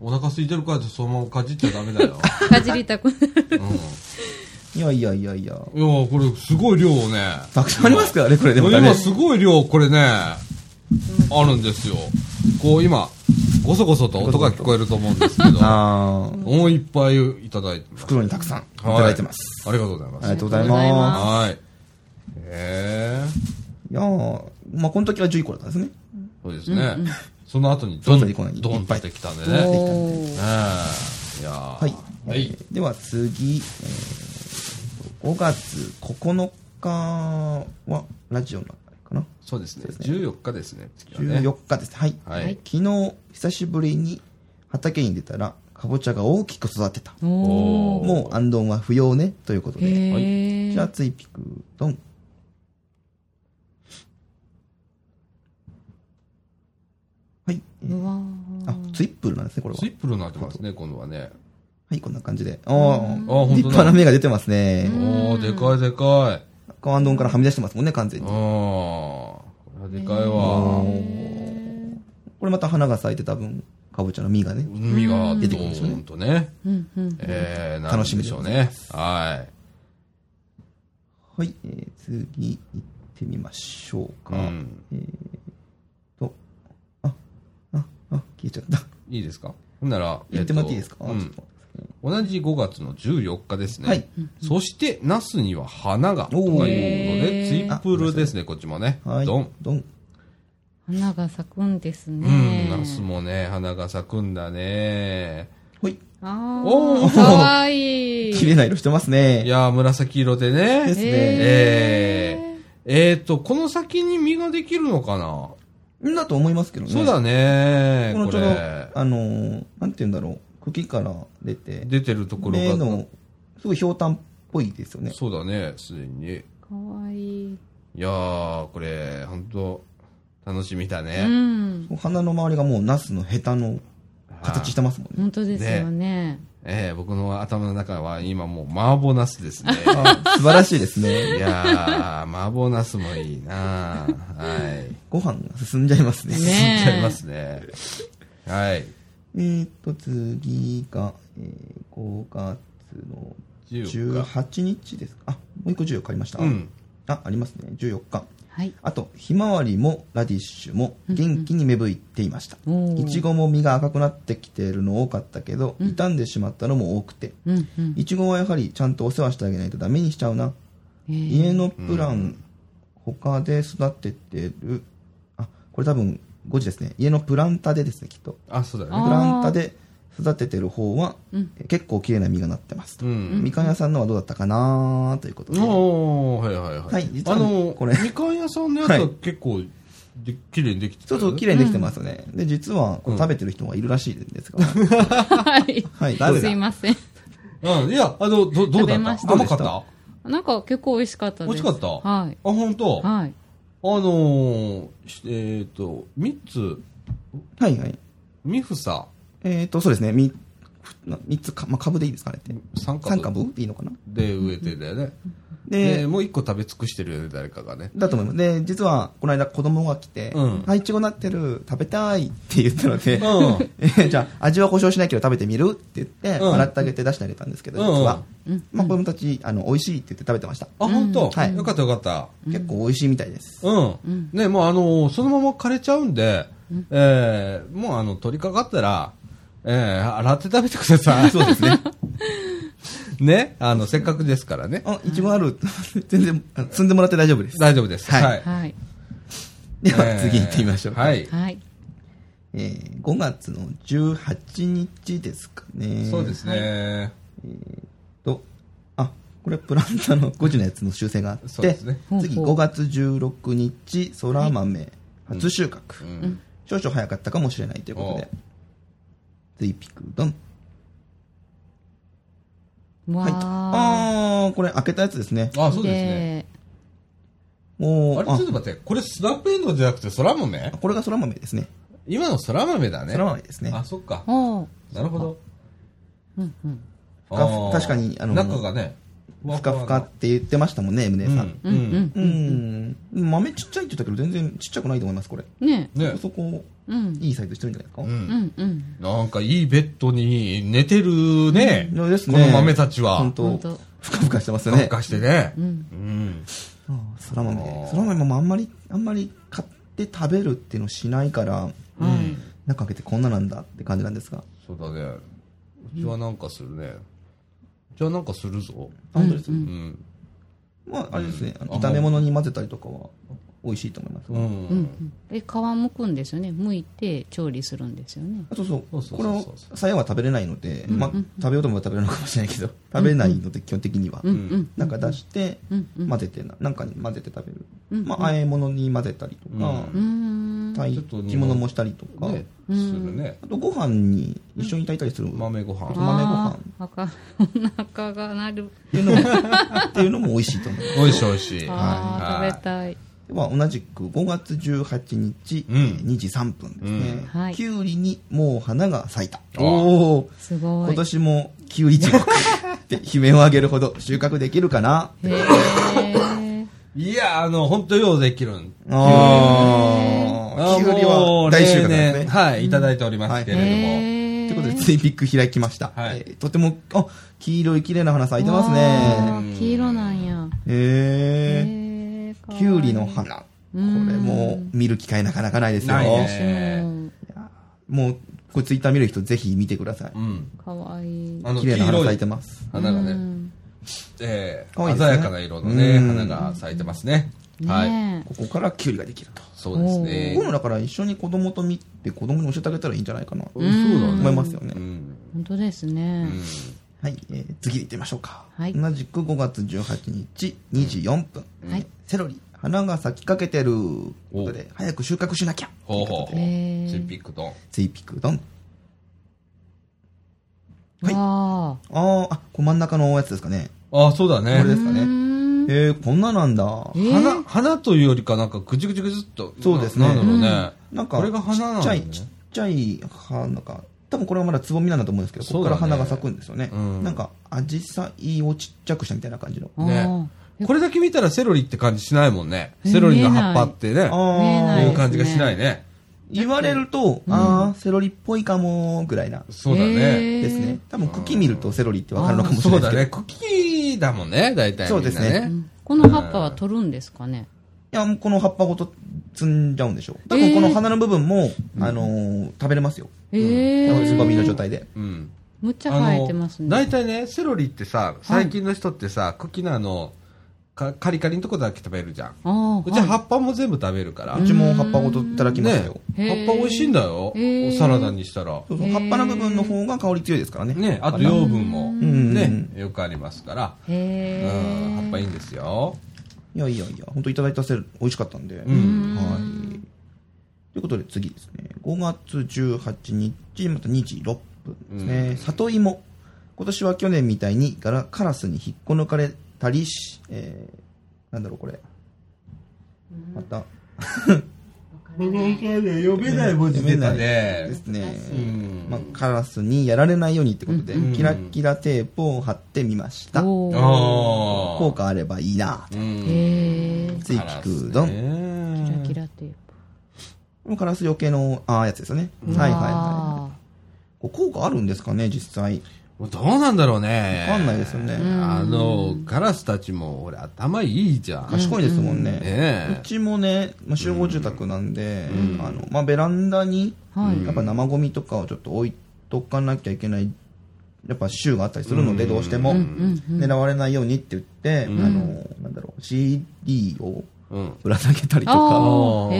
Speaker 1: お腹空いてるからってそのままかじっちゃダメだよ。
Speaker 3: かじりたくなる
Speaker 1: うん。
Speaker 2: いやいやいやいや。
Speaker 1: いやーこれすごい量ね。
Speaker 2: たくさんありますからね、これでもね。
Speaker 1: 今すごい量、これね、あるんですよ。こう今、ごそごそと音が聞こえると思うんですけど、
Speaker 2: あー
Speaker 1: もういっぱいいただいてます。
Speaker 2: 袋にたくさんいただいてます。
Speaker 1: ありがとうございます。
Speaker 2: ありがとうござい
Speaker 3: ありがとうござい
Speaker 2: ま。
Speaker 3: ます
Speaker 1: はい。へえ。
Speaker 2: いやーまあ、この時は11個だったんですね。
Speaker 1: そうですね。その後にドン、
Speaker 2: その後にこんなに
Speaker 1: ドンと
Speaker 2: いっぱい
Speaker 1: 出てきたんでね。ね
Speaker 3: おー
Speaker 1: えいやー
Speaker 2: はい。では次、えー、5月9日は、ラジオのかな？
Speaker 1: そうですね。
Speaker 2: すね
Speaker 1: 14日ですね。ね。
Speaker 2: 14日です。はい。
Speaker 1: はい。
Speaker 2: 昨日、久しぶりに畑に出たら、かぼちゃが大きく育ってた。もう、あんどんは不要ね、ということで。じゃあ、ついピクドン。はい。えー
Speaker 3: うわ
Speaker 2: あ、ツイップルなんですね、これは
Speaker 1: ツイ。ップルになってますね、今度はね。
Speaker 2: はい、こんな感じで。ああ、立派な芽が出てますね。
Speaker 1: おー、でかいでかい。
Speaker 2: カワンドンからはみ出してますもんね、完全
Speaker 1: あー、
Speaker 2: に。
Speaker 1: これはでかいわ。
Speaker 2: これまた花が咲いて多分、かぼちゃの実がね。
Speaker 1: 海が
Speaker 2: 出てくるんですよね
Speaker 1: ドーンとね。
Speaker 3: うんうん
Speaker 1: え
Speaker 2: 楽しみで
Speaker 1: でしょうね。はい。
Speaker 2: はい、えー、次行ってみましょうか。
Speaker 1: うん
Speaker 2: えーと、あ、あ、あ、消えちゃった。
Speaker 1: いいですか？ほんなら、
Speaker 2: 言ってもらっていいですか、
Speaker 1: うん
Speaker 2: ちょっと
Speaker 1: 同じ5月の14日ですね。
Speaker 2: はい。
Speaker 1: そして、ナスには花が、ということで、ツイップルですね、こっちもね。
Speaker 2: はい。
Speaker 1: ドン。
Speaker 2: ドン。
Speaker 3: 花が咲くんです
Speaker 1: うん、
Speaker 3: ね
Speaker 1: ナスもね、花が咲くんだね。
Speaker 2: ほい。
Speaker 3: あ
Speaker 1: おー
Speaker 3: あかわいい
Speaker 2: 綺麗な色してますね。
Speaker 1: いやー、紫色でね。
Speaker 2: ですね
Speaker 1: えー、えーと、この先に実ができるのかな、
Speaker 2: んだと思いますけどね。
Speaker 1: そうだねこ
Speaker 2: このちょうど、
Speaker 1: れ。
Speaker 2: あのー、なんて言うんだろう。茎から出て、
Speaker 1: 出てるところが。
Speaker 2: 目の、すごいひょうたんっぽいですよね。
Speaker 1: そうだね、すでに。
Speaker 3: かわいい
Speaker 1: いやー、これ、本当楽しみだ
Speaker 3: う
Speaker 1: ね。
Speaker 3: ん
Speaker 2: 花の周りがもうナスのヘタの形してますもんね。
Speaker 3: 本当ですよね
Speaker 1: えー僕の頭の中は今もう麻婆ナスですね。
Speaker 2: あ素晴らしいですね。
Speaker 1: いやー、麻婆ナスもいいなはい。
Speaker 2: ご飯が進んじゃいますね。
Speaker 3: ね
Speaker 1: 進んじゃいますね。はい。
Speaker 2: えーと、次が、えー、5月の
Speaker 1: 14日。
Speaker 2: 18日ですか。あ、もう一個14日ありました。
Speaker 1: うん。
Speaker 2: あ、ありますね。14日。
Speaker 3: はい
Speaker 2: あと、ひまわりもラディッシュも元気に芽吹いていました。いちごも実が赤くなってきているの多かったけど、傷んでしまったのも多くて。
Speaker 3: うんうん
Speaker 2: いちごはやはりちゃんとお世話してあげないとダメにしちゃうな。
Speaker 3: へー
Speaker 2: 家のプラン、他で育ててる、あ、これ多分5時ですね。家のプランタでですね、きっと。
Speaker 1: あ、そうだ
Speaker 3: あ
Speaker 1: ね。
Speaker 2: プランタで育ててる方は、
Speaker 3: うん。
Speaker 2: え結構綺麗な実がなってますと。
Speaker 1: うん。
Speaker 2: みかん屋さんのはどうだったかなということで。
Speaker 1: おー、はいはいはい。
Speaker 2: はい実は
Speaker 1: あの、
Speaker 2: これ。
Speaker 1: みかん屋さんのやつ
Speaker 2: は
Speaker 1: はい。結構、で綺麗にできてたよね。
Speaker 2: そうそう、綺麗にできてますよね。で、実は、これ食べてる人がいるらしいんですが。
Speaker 3: はい。
Speaker 2: はい、誰だ？
Speaker 3: すいません。
Speaker 1: うん。いや、あの、ど、どうだった？甘かった？あ、
Speaker 3: なんか結構美味しかったです。
Speaker 1: 美味しかった？
Speaker 3: はい。
Speaker 1: 本当？あ
Speaker 3: はい。
Speaker 1: のー、しえっと、三つ、
Speaker 2: はいはい。
Speaker 1: 三房、
Speaker 2: えっ、と、そうですね。み、ふな三つか、まあ、株でいいですかねって。
Speaker 1: 三株？
Speaker 2: 三株？でいいのかな？
Speaker 1: で植えてだよね。
Speaker 2: で
Speaker 1: で、もう一個食べ尽くしてるよね、誰かがね。
Speaker 2: だと思います。で、実は、この間子供が来て、
Speaker 1: うん
Speaker 2: あ、いちごなってる、食べたいって言ったので、
Speaker 1: うん
Speaker 2: えじゃあ、味は保証しないけど食べてみるって言って、
Speaker 1: うん
Speaker 2: 洗ってあげて出してあげたんですけど、
Speaker 1: うん
Speaker 2: 実は。まあ、子供たち、あの、美味しいって言って食べてました。
Speaker 1: あ、本当、
Speaker 2: はい
Speaker 1: よかったよかった。
Speaker 2: 結構美味しいみたいです。
Speaker 1: うん。ね、もうあの、そのまま枯れちゃうんで、えー、もうあの、取り掛かったら、えー、洗って食べてください。
Speaker 2: そうですね。
Speaker 1: ね、あの、せっかくですからね。
Speaker 2: あ、いちごある。全然、あ積んでもらって大丈夫です。
Speaker 1: 大丈夫です。
Speaker 2: はい
Speaker 1: はい。
Speaker 3: はい。
Speaker 2: では、
Speaker 1: えー
Speaker 2: 次行ってみましょう。
Speaker 1: はい。
Speaker 3: はい。
Speaker 2: えー5月の18日ですかね。
Speaker 1: そうですね。
Speaker 2: と、あ、これプランターの5時のやつの修正があって、
Speaker 1: そうですね
Speaker 2: 次
Speaker 3: ほうほう
Speaker 2: 5月16日、そら豆、初収穫、
Speaker 1: うん。
Speaker 2: 少々早かったかもしれないということで、ツイピクドン。
Speaker 3: わ
Speaker 2: はい。
Speaker 3: あ。
Speaker 2: あー、これ開けたやつですね。
Speaker 1: あ、そうですね。
Speaker 2: もう、
Speaker 1: あれ、ちょっと待って、これスナップエンドウじゃなくて空豆
Speaker 2: これがそら豆ですね。
Speaker 1: 今の空豆だね。
Speaker 2: そら豆ですね。
Speaker 1: あ、そっか。なるほど。
Speaker 3: うんうん。
Speaker 2: 確かにあの
Speaker 1: 中がね、
Speaker 2: ふかふかって言ってましたもんね、M 姉さん。
Speaker 1: うん。うん。
Speaker 2: うん。豆ちっちゃいって言ったけど、全然ちっちゃくないと思います、これ。
Speaker 3: ね
Speaker 1: ね。
Speaker 2: そこ、
Speaker 3: うん。
Speaker 2: いいサイズしてるんじゃないですか？
Speaker 1: う。
Speaker 3: うんんうん。
Speaker 1: なんかいいベッドに寝てるね。
Speaker 2: うんですね
Speaker 1: この豆たちは。
Speaker 2: 本当
Speaker 3: ほんと。
Speaker 2: ふかふかしてますよね。
Speaker 1: ふかふかしてね。
Speaker 3: うん。
Speaker 1: うん。
Speaker 2: そら豆。そら豆もあんまり、あんまり買って食べるっていうのをしないから、
Speaker 1: うん。
Speaker 2: 中開けてこんななんだって感じなんですが。
Speaker 1: そうだね。うちはなんかするね。うちはなんかするぞ。
Speaker 2: あ本当です。
Speaker 1: うん。
Speaker 2: まあ、あれですね、あの
Speaker 1: うん
Speaker 2: 炒め物に混ぜたりとかは美味しいと思います。
Speaker 1: う
Speaker 3: うん
Speaker 1: ん。
Speaker 3: え、皮むくんですよね。剥いて調理するんですよね。
Speaker 2: あそうそうこれ
Speaker 1: そうそう
Speaker 2: をさやは食べれないので、まあ、食べようと思えば食べれるのかもしれないけど、食べないので基本的には。
Speaker 3: うんうん。
Speaker 2: なんか出して。混ぜてな、なんかに混ぜて食べる。
Speaker 3: うん
Speaker 2: まあ、和え物に混ぜたりとか、
Speaker 3: うーん。
Speaker 2: 炊
Speaker 1: ちょっと
Speaker 2: き物もしたりとか、
Speaker 1: ね。するね。
Speaker 2: あとご飯に一緒に炊いたりする。
Speaker 1: 豆ご飯。
Speaker 2: 豆ご飯
Speaker 3: お腹が鳴る。
Speaker 2: っていうのも、っていうのも美味しいと思います。
Speaker 1: 美味しい美味しい。
Speaker 3: あ
Speaker 1: はい
Speaker 3: あ、食べたい。
Speaker 2: では同じく5月18日、
Speaker 1: うん
Speaker 2: えー2時3分ですね、
Speaker 3: うんはい
Speaker 2: きゅうりにもう花が咲いた。
Speaker 1: あ
Speaker 2: おお
Speaker 3: すごい。
Speaker 2: 今年もきゅうり地獄って悲鳴を上げるほど収穫できるかな？
Speaker 1: いや、あの、本当ようできるん。
Speaker 2: ああ、きゅうりは大収穫ですね。
Speaker 1: はい、いただいておりますけれども。
Speaker 3: へ
Speaker 2: ということで、ついピック開きました。
Speaker 1: はい
Speaker 2: えーとても、あ、黄色い綺麗な花咲いてます
Speaker 3: あ
Speaker 2: ね。
Speaker 3: ー黄色なんや。
Speaker 2: へえ。
Speaker 3: へえ。
Speaker 2: きゅうりの花。これも見る機会なかなかないですよ。
Speaker 1: ないね
Speaker 3: 私も
Speaker 2: もう、これツイッター見る人ぜひ見てください。
Speaker 1: うん。
Speaker 3: かわいい。
Speaker 1: あの、
Speaker 2: 綺麗な花咲いてます。
Speaker 1: 花がね、
Speaker 3: うん
Speaker 1: え鮮やかな色のね、
Speaker 2: うん
Speaker 1: 花が咲いてますね。はい。
Speaker 3: ね
Speaker 2: ここからキュウリができると。
Speaker 1: そうですね
Speaker 2: こういう。のだから一緒に子供と見て子供に教えてあげたらいいんじゃないかなと
Speaker 1: そうだね。
Speaker 2: 思いますよね。
Speaker 3: 本当ですね。
Speaker 2: はい、えー次行ってみましょうか。
Speaker 3: はい
Speaker 2: 同じく5月18日2時4分。
Speaker 3: はい
Speaker 2: セロリ、花が咲きかけてる。ということで、早く収穫しなきゃ。
Speaker 1: ほうほうほう。
Speaker 3: へー
Speaker 1: チンピックドン。
Speaker 2: ツイピクドン。はい
Speaker 3: わあ。
Speaker 2: あー、あ、これ真ん中のやつですかね。
Speaker 1: あ、そうだね
Speaker 2: これ。ですかね。えー、こんななんだ。
Speaker 3: えー
Speaker 1: 花、花というよりかなんかぐちぐちぐちっと。
Speaker 2: そうですね
Speaker 1: ななんだろうね。
Speaker 2: なんか、
Speaker 1: これが花なん
Speaker 2: ちっちゃい、
Speaker 1: だね
Speaker 2: ちっちゃい花か。多分これはまだつぼみなんだと思うんですけど、ここから花が咲くんですよね。
Speaker 1: うん
Speaker 2: なんか、アジサイをちっちゃくしたみたいな感じの。
Speaker 3: あ
Speaker 1: ね
Speaker 3: ー
Speaker 1: これだけ見たらセロリって感じしないもんね。セロリの葉っぱってね。
Speaker 2: あ
Speaker 3: 見えない
Speaker 1: う感じがしないね。
Speaker 2: 言われると、あー、セロリっぽいかも、ぐらいな。
Speaker 1: そうだね。
Speaker 2: ですね。多分茎見るとセロリってわかるのかもし
Speaker 1: そうだ
Speaker 2: れないですけど。
Speaker 1: ね。茎だもんね、大体ね。
Speaker 2: そうですね
Speaker 3: うんこの葉っぱは取るんですかね？
Speaker 2: いや、もうこの葉っぱごと摘んじゃうんでしょう。多分この花の部分も、あのー食べれますよ。
Speaker 3: へえ。
Speaker 2: つぼみの状態で。
Speaker 1: うん。
Speaker 3: むっちゃ生えてますね。
Speaker 1: 大体ね、セロリってさ、最近の人ってさ、茎のあの、かカリカリのとこだけ食べるじゃん。うち葉っぱも全部食べるから。
Speaker 2: うちも葉っぱごといただきます
Speaker 1: ね
Speaker 2: よ。
Speaker 3: へー
Speaker 1: 葉っぱ美味しいんだよ
Speaker 3: へー。
Speaker 1: サラダにしたら。
Speaker 2: そうそう葉っぱの部分の方が香り強いですからね。
Speaker 1: ね、あと養分も
Speaker 2: ん
Speaker 1: ね、よくありますから。
Speaker 3: へ
Speaker 1: うん、
Speaker 3: え。
Speaker 1: 葉っぱいいんですよ。
Speaker 2: いやいやいや、本当いただいたセロリ美味しかったんで。
Speaker 1: ん
Speaker 2: はい。ということで次ですね。5月18日、また2時6分ですね。里芋。今年は去年みたいにガラカラスに引っこ抜かれたりし、えー、なんだろうこれ。また、
Speaker 1: 読めない文字出たね
Speaker 2: で。すね。
Speaker 1: うん
Speaker 2: まあ、カラスにやられないようにってことで、
Speaker 1: うん
Speaker 2: キラキラテープを貼ってみました。
Speaker 3: おー
Speaker 1: あ
Speaker 2: 効果あればいいな
Speaker 1: あ。うん。
Speaker 3: へー
Speaker 2: つい聞くどん。
Speaker 3: キラ
Speaker 1: ん
Speaker 3: キラテー
Speaker 2: カラスよけの、ああ、やつですよね。はいはいは
Speaker 3: あ
Speaker 2: い。効果あるんですかね、実際。
Speaker 1: どうなんだろうね。
Speaker 2: わかんないですよね。
Speaker 1: あの、カラスたちも、俺、頭いいじゃん。
Speaker 2: 賢いですもんね。
Speaker 1: ね
Speaker 2: うちもね、まあ、集合住宅なんで、あの、まあ、ベランダに、
Speaker 3: はい。
Speaker 2: やっぱ生ゴミとかをちょっと置いとかなきゃいけない、やっぱ週があったりするので、どうしても、狙われないようにって言って、あの、なんだろう、CD を
Speaker 1: うん。
Speaker 2: ぶら下げたりと
Speaker 3: あ
Speaker 2: か、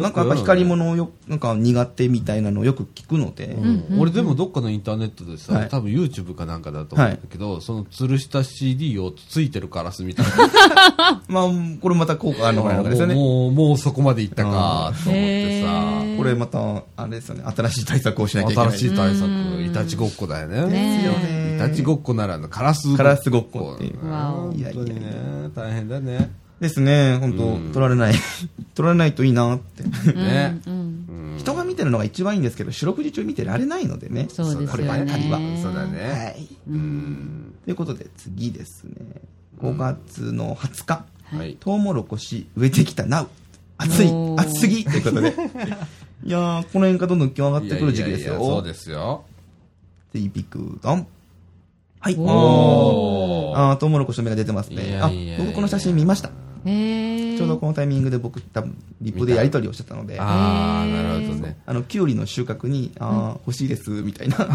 Speaker 2: なんかやっぱ光り物をよ、なんか苦手みたいなのをよく聞くので、
Speaker 1: 俺でもどっかのインターネットでさ、
Speaker 2: はい。
Speaker 1: 多分 YouTube かなんかだと思うんだけど、その吊るした CD をついてるカラスみたいな。
Speaker 2: まあ、これまた効果あるのかなですよね。
Speaker 1: もう、もうそこまで行ったか、と思って
Speaker 3: へ
Speaker 1: さ。
Speaker 3: ー。
Speaker 2: これまた、あれですよね、新しい対策をしなきゃいけない。
Speaker 1: 新しい対策、いたちごっこだよね。
Speaker 3: ね
Speaker 2: ですよね。
Speaker 1: いたちごっこならぬカラス
Speaker 2: カラスごっこっていう。
Speaker 3: わお。
Speaker 1: 本当にね、大変だね。
Speaker 2: ですね、本当、
Speaker 1: うん
Speaker 2: 取られない。取られないといいなって。
Speaker 1: ね。
Speaker 2: 人が見てるのが一番いいんですけど、四六時中見てられないのでね。
Speaker 3: そうですよね
Speaker 2: こればっかりは。
Speaker 1: そうだ
Speaker 2: は
Speaker 1: ね。
Speaker 2: い。
Speaker 1: うん。
Speaker 2: ということで、次ですね。5月の20日、
Speaker 1: はい。
Speaker 2: トウモロコシ植えてきたなう。暑い暑すぎということで。いやー、この辺からどんどん気温上がってくる時期ですよ。
Speaker 1: いやいやいやそうですよ。
Speaker 2: ツイピクドン。はい。
Speaker 3: お
Speaker 1: おー。
Speaker 2: あー、トウモロコシの芽が出てます
Speaker 1: い
Speaker 2: ね。あ、僕この写真見ました。ちょうどこのタイミングで僕多分、リップでやり取りをしてたので、あ
Speaker 1: ああ、なるほどね。
Speaker 2: の、キュウリの収穫に、あー、欲しいです、みたいな。い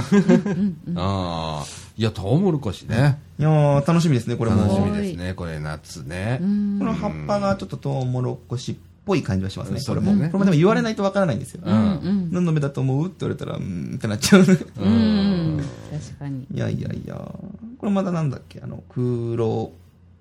Speaker 1: ああ。いや、トウモロコシね。
Speaker 2: やー、楽しみですね、これも。
Speaker 1: 楽し
Speaker 2: こ
Speaker 1: みですね。これ夏ね。
Speaker 2: の葉っぱがちょっとトウモロコシっぽい感じはしますね、これも。
Speaker 1: ね
Speaker 2: これもでも言われないとわからないんですよ。
Speaker 1: うん。
Speaker 2: 何の芽だと思う？って言われたら、うーんってなっちゃう。
Speaker 3: うん確かに
Speaker 2: いやいやいや、これまだなんだっけ、あの、黒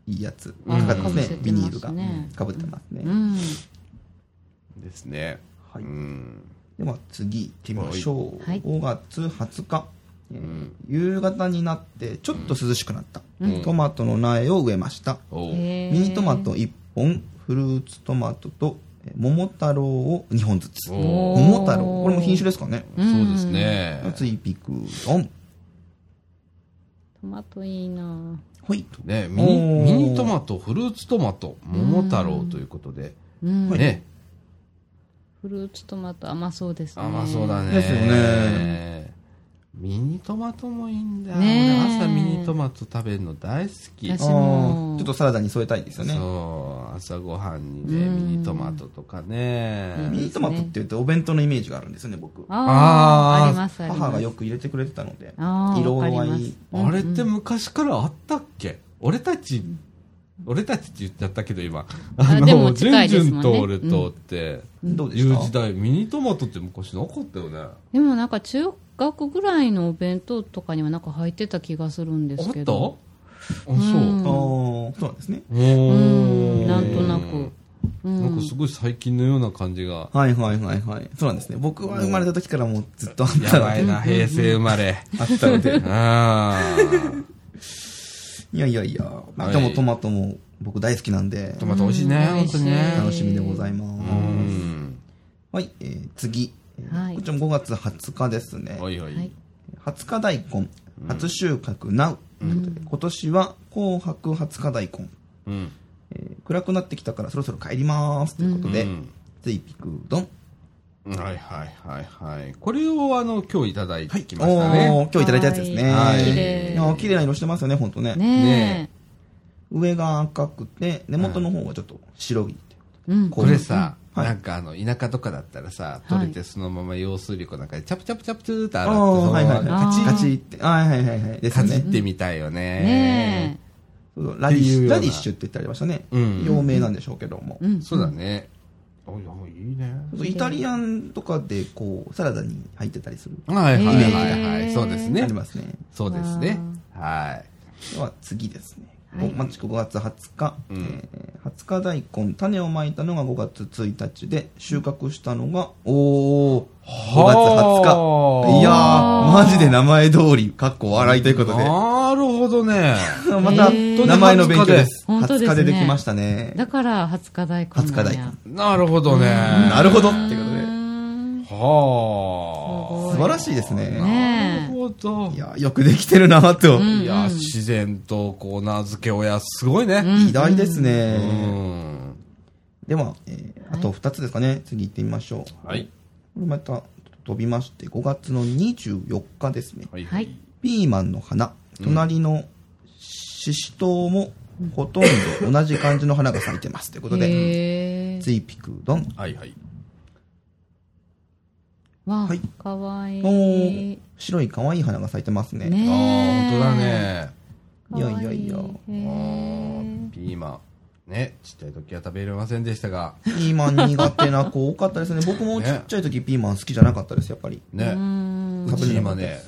Speaker 2: いやつ。
Speaker 3: うん
Speaker 2: かかってますねビニールが。かぶってますね。
Speaker 3: うん
Speaker 1: ですね。
Speaker 2: はい
Speaker 1: うん。
Speaker 2: では次行ってみましょう。
Speaker 3: はい
Speaker 2: 5月20日、えー夕方になってちょっと涼しくなった。トマトの苗を植えました。ミニトマト1本、フルーツトマトと、えー桃太郎を2本ずつ。桃太郎？これも品種ですかね。
Speaker 1: そうですね。
Speaker 2: 次ピクドン。
Speaker 3: トマトいいな
Speaker 2: ほい。
Speaker 1: ね、ミニミニトマト、フルーツトマト、桃太郎ということで、
Speaker 3: うん
Speaker 1: ね、
Speaker 3: フルーツトマト甘そうですね
Speaker 1: 甘そうだね。
Speaker 2: ですよね。
Speaker 1: ミニトマトもいいんだよ。
Speaker 3: ね
Speaker 1: 朝ミニトマト食べるの大好き。
Speaker 2: ちょっとサラダに添えたいですよね。
Speaker 1: そう、朝ごはんにね、
Speaker 3: うん
Speaker 1: ミニトマトとかね。
Speaker 2: ミニトマトって言うとお弁当のイメージがあるんですよね、僕。
Speaker 3: あ
Speaker 1: あー
Speaker 3: あありますあります
Speaker 2: 母がよく入れてくれてたので。色合い
Speaker 3: す。
Speaker 1: あれって昔からあったっけ？俺たち、俺たちって言っちゃったけど今。
Speaker 3: あでも近い
Speaker 1: ジュンジ
Speaker 3: ですもんね
Speaker 1: ュンと俺とって、
Speaker 2: どうでした？
Speaker 1: いう時代、ミニトマトって昔なかったよね。あ
Speaker 3: でもなんか中学ぐらいのお弁当とかにはなんか入ってた気がするんです
Speaker 1: ったあ、
Speaker 3: けど
Speaker 1: そう。
Speaker 2: ああ、そうなんですね。
Speaker 1: お
Speaker 3: う
Speaker 1: ー
Speaker 3: んなんとなくうん
Speaker 1: なんかすごい最近のような感じが。
Speaker 2: はいはいはいはい。そうなんですね。僕は生まれた時からもうずっとあったので。
Speaker 1: やばいな、平成生まれ。
Speaker 2: あったので。
Speaker 1: あ
Speaker 2: いやいやいや。まあ
Speaker 1: はい
Speaker 2: でもトマトも僕大好きなんで
Speaker 1: あ。ト、マト美味しいね、
Speaker 3: うん
Speaker 1: 本当にね。
Speaker 2: 楽しみでございます。
Speaker 1: うん。
Speaker 2: はい、えー次。えー
Speaker 3: はい
Speaker 2: こちらも5月20日ですね。
Speaker 1: はいはい。
Speaker 3: はい
Speaker 2: 20日大根、初収穫なう。ということで今年は紅白20日大根。
Speaker 1: うん。
Speaker 2: えー暗くなってきたからそろそろ帰ります。ということで、
Speaker 1: うん
Speaker 2: ついピクドン。
Speaker 1: はいはいはいはい。これをあの、今日いただいてきま
Speaker 2: お
Speaker 1: したね。
Speaker 2: ー今日いただいたやつですね。
Speaker 1: はい
Speaker 3: 綺麗
Speaker 2: な色してますよね、本当ね。
Speaker 3: ね
Speaker 2: 上が赤くて、根元の方がちょっと白い。
Speaker 3: えうん
Speaker 1: これさ、
Speaker 2: はい
Speaker 1: なんかあの、田舎とかだったらさ、
Speaker 3: はい
Speaker 1: 取れてそのまま用水力なんかでチャプチャプチャプチューって
Speaker 2: あ
Speaker 1: 洗って、カチ
Speaker 2: カチって。はいはいはいはい。です
Speaker 1: カ
Speaker 2: よね。
Speaker 1: チってみたいよね。
Speaker 3: ね
Speaker 2: そうラディッシュ、ラディッシュって言ってありましたね。
Speaker 1: うん
Speaker 2: 有名なんでしょうけども
Speaker 3: え。うん
Speaker 1: そうだね。おいおいいいね。
Speaker 2: イタリアンとかでこう、サラダに入ってたりする。
Speaker 1: はいはいはい
Speaker 3: へ
Speaker 1: はい。
Speaker 3: ー
Speaker 1: そうですね
Speaker 2: あり。ますね。
Speaker 1: そうですね。はい。
Speaker 2: では次ですね。
Speaker 3: はい。
Speaker 2: 同じく5月20日、
Speaker 1: うん。
Speaker 2: えー20日大根、種をまいたのが5月1日で、収穫したのが、おー、5月20日。いやー、マジで名前通り、かっこ笑いということで。
Speaker 1: なるほどね。
Speaker 2: また、名前の勉強です。
Speaker 3: 本当ですね
Speaker 2: 20日でできましたね。
Speaker 3: だから20日大根なんや。
Speaker 2: 20日大根
Speaker 1: なるほどね。
Speaker 2: なるほど。ってこと
Speaker 1: は
Speaker 2: 素晴らしいです
Speaker 1: あ。
Speaker 2: ね。
Speaker 1: な
Speaker 3: ね
Speaker 1: るほど
Speaker 2: い。や、よくできてるなと。
Speaker 1: いや、自然とこう名付け親、すごいね。
Speaker 2: 偉大です
Speaker 1: う
Speaker 2: ね。
Speaker 1: ん。
Speaker 2: では、えーあと2つですかね。次行ってみましょう。
Speaker 1: はい。
Speaker 2: これまた飛びまして、5月の24日ですね。
Speaker 1: はい。
Speaker 3: はい。
Speaker 2: ピーマンの花。隣のシシトウもほとんど同じ感じの花が咲いてます。ということで、
Speaker 3: へー
Speaker 2: ツイピクドン。
Speaker 1: はいはい。
Speaker 3: わ
Speaker 2: はい
Speaker 3: あ、かわいい。
Speaker 2: 白い可愛い花が咲いてますね。
Speaker 1: ああ、
Speaker 3: ね
Speaker 1: 本当だね。
Speaker 2: いやいやいや
Speaker 1: ピーマン。ね、ちっちゃい時は食べれませんでしたが。
Speaker 2: ピーマン苦手な子多かったですね。僕もちっちゃい時ピーマン好きじゃなかったです、やっぱり。
Speaker 1: ね。
Speaker 3: う
Speaker 1: ち今ね、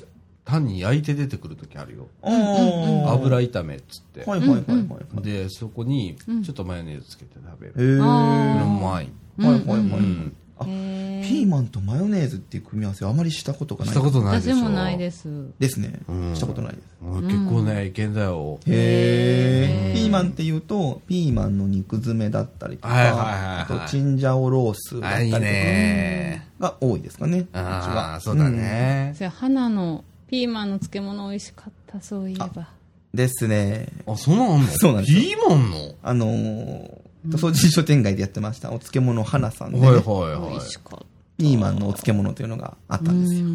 Speaker 1: 単に焼いて出てくる時あるよ。油炒めっつって。
Speaker 2: はいはいはいはい。
Speaker 1: で、そこに、ちょっとマヨネーズつけて食べる。
Speaker 2: へえ。
Speaker 1: うまい。
Speaker 2: いはいはい。
Speaker 1: うん。
Speaker 2: あ、ピーマンとマヨネーズっていう組み合わせあまりしたことがない。
Speaker 1: したことないでしょ。
Speaker 3: 私もないです。
Speaker 2: ですね
Speaker 1: うん。
Speaker 2: したことないです。
Speaker 1: もう結構ね、いけんだよ。
Speaker 2: へえ。ピーマンっていうと、ピーマンの肉詰めだったりと
Speaker 1: はいはいはい
Speaker 2: か、
Speaker 1: はい
Speaker 2: あとチンジャオロースだっ
Speaker 1: あ、いい
Speaker 2: たりとか
Speaker 1: ね。
Speaker 2: が多いですかね。うち
Speaker 1: あ
Speaker 2: は
Speaker 1: あ、そうだ。ね。
Speaker 3: それ花のピーマンの漬物美味しかった、そういえば。
Speaker 2: うんですね。
Speaker 1: あ、そんなんあんの？
Speaker 2: そうなんですよ
Speaker 1: ピーマンの？
Speaker 2: あのー、塗装人書店街でやってました、お漬物花さんでね、
Speaker 1: はいはいはい
Speaker 3: 美味。しかった。
Speaker 2: ピーマンのお漬物というのがあったんですよ。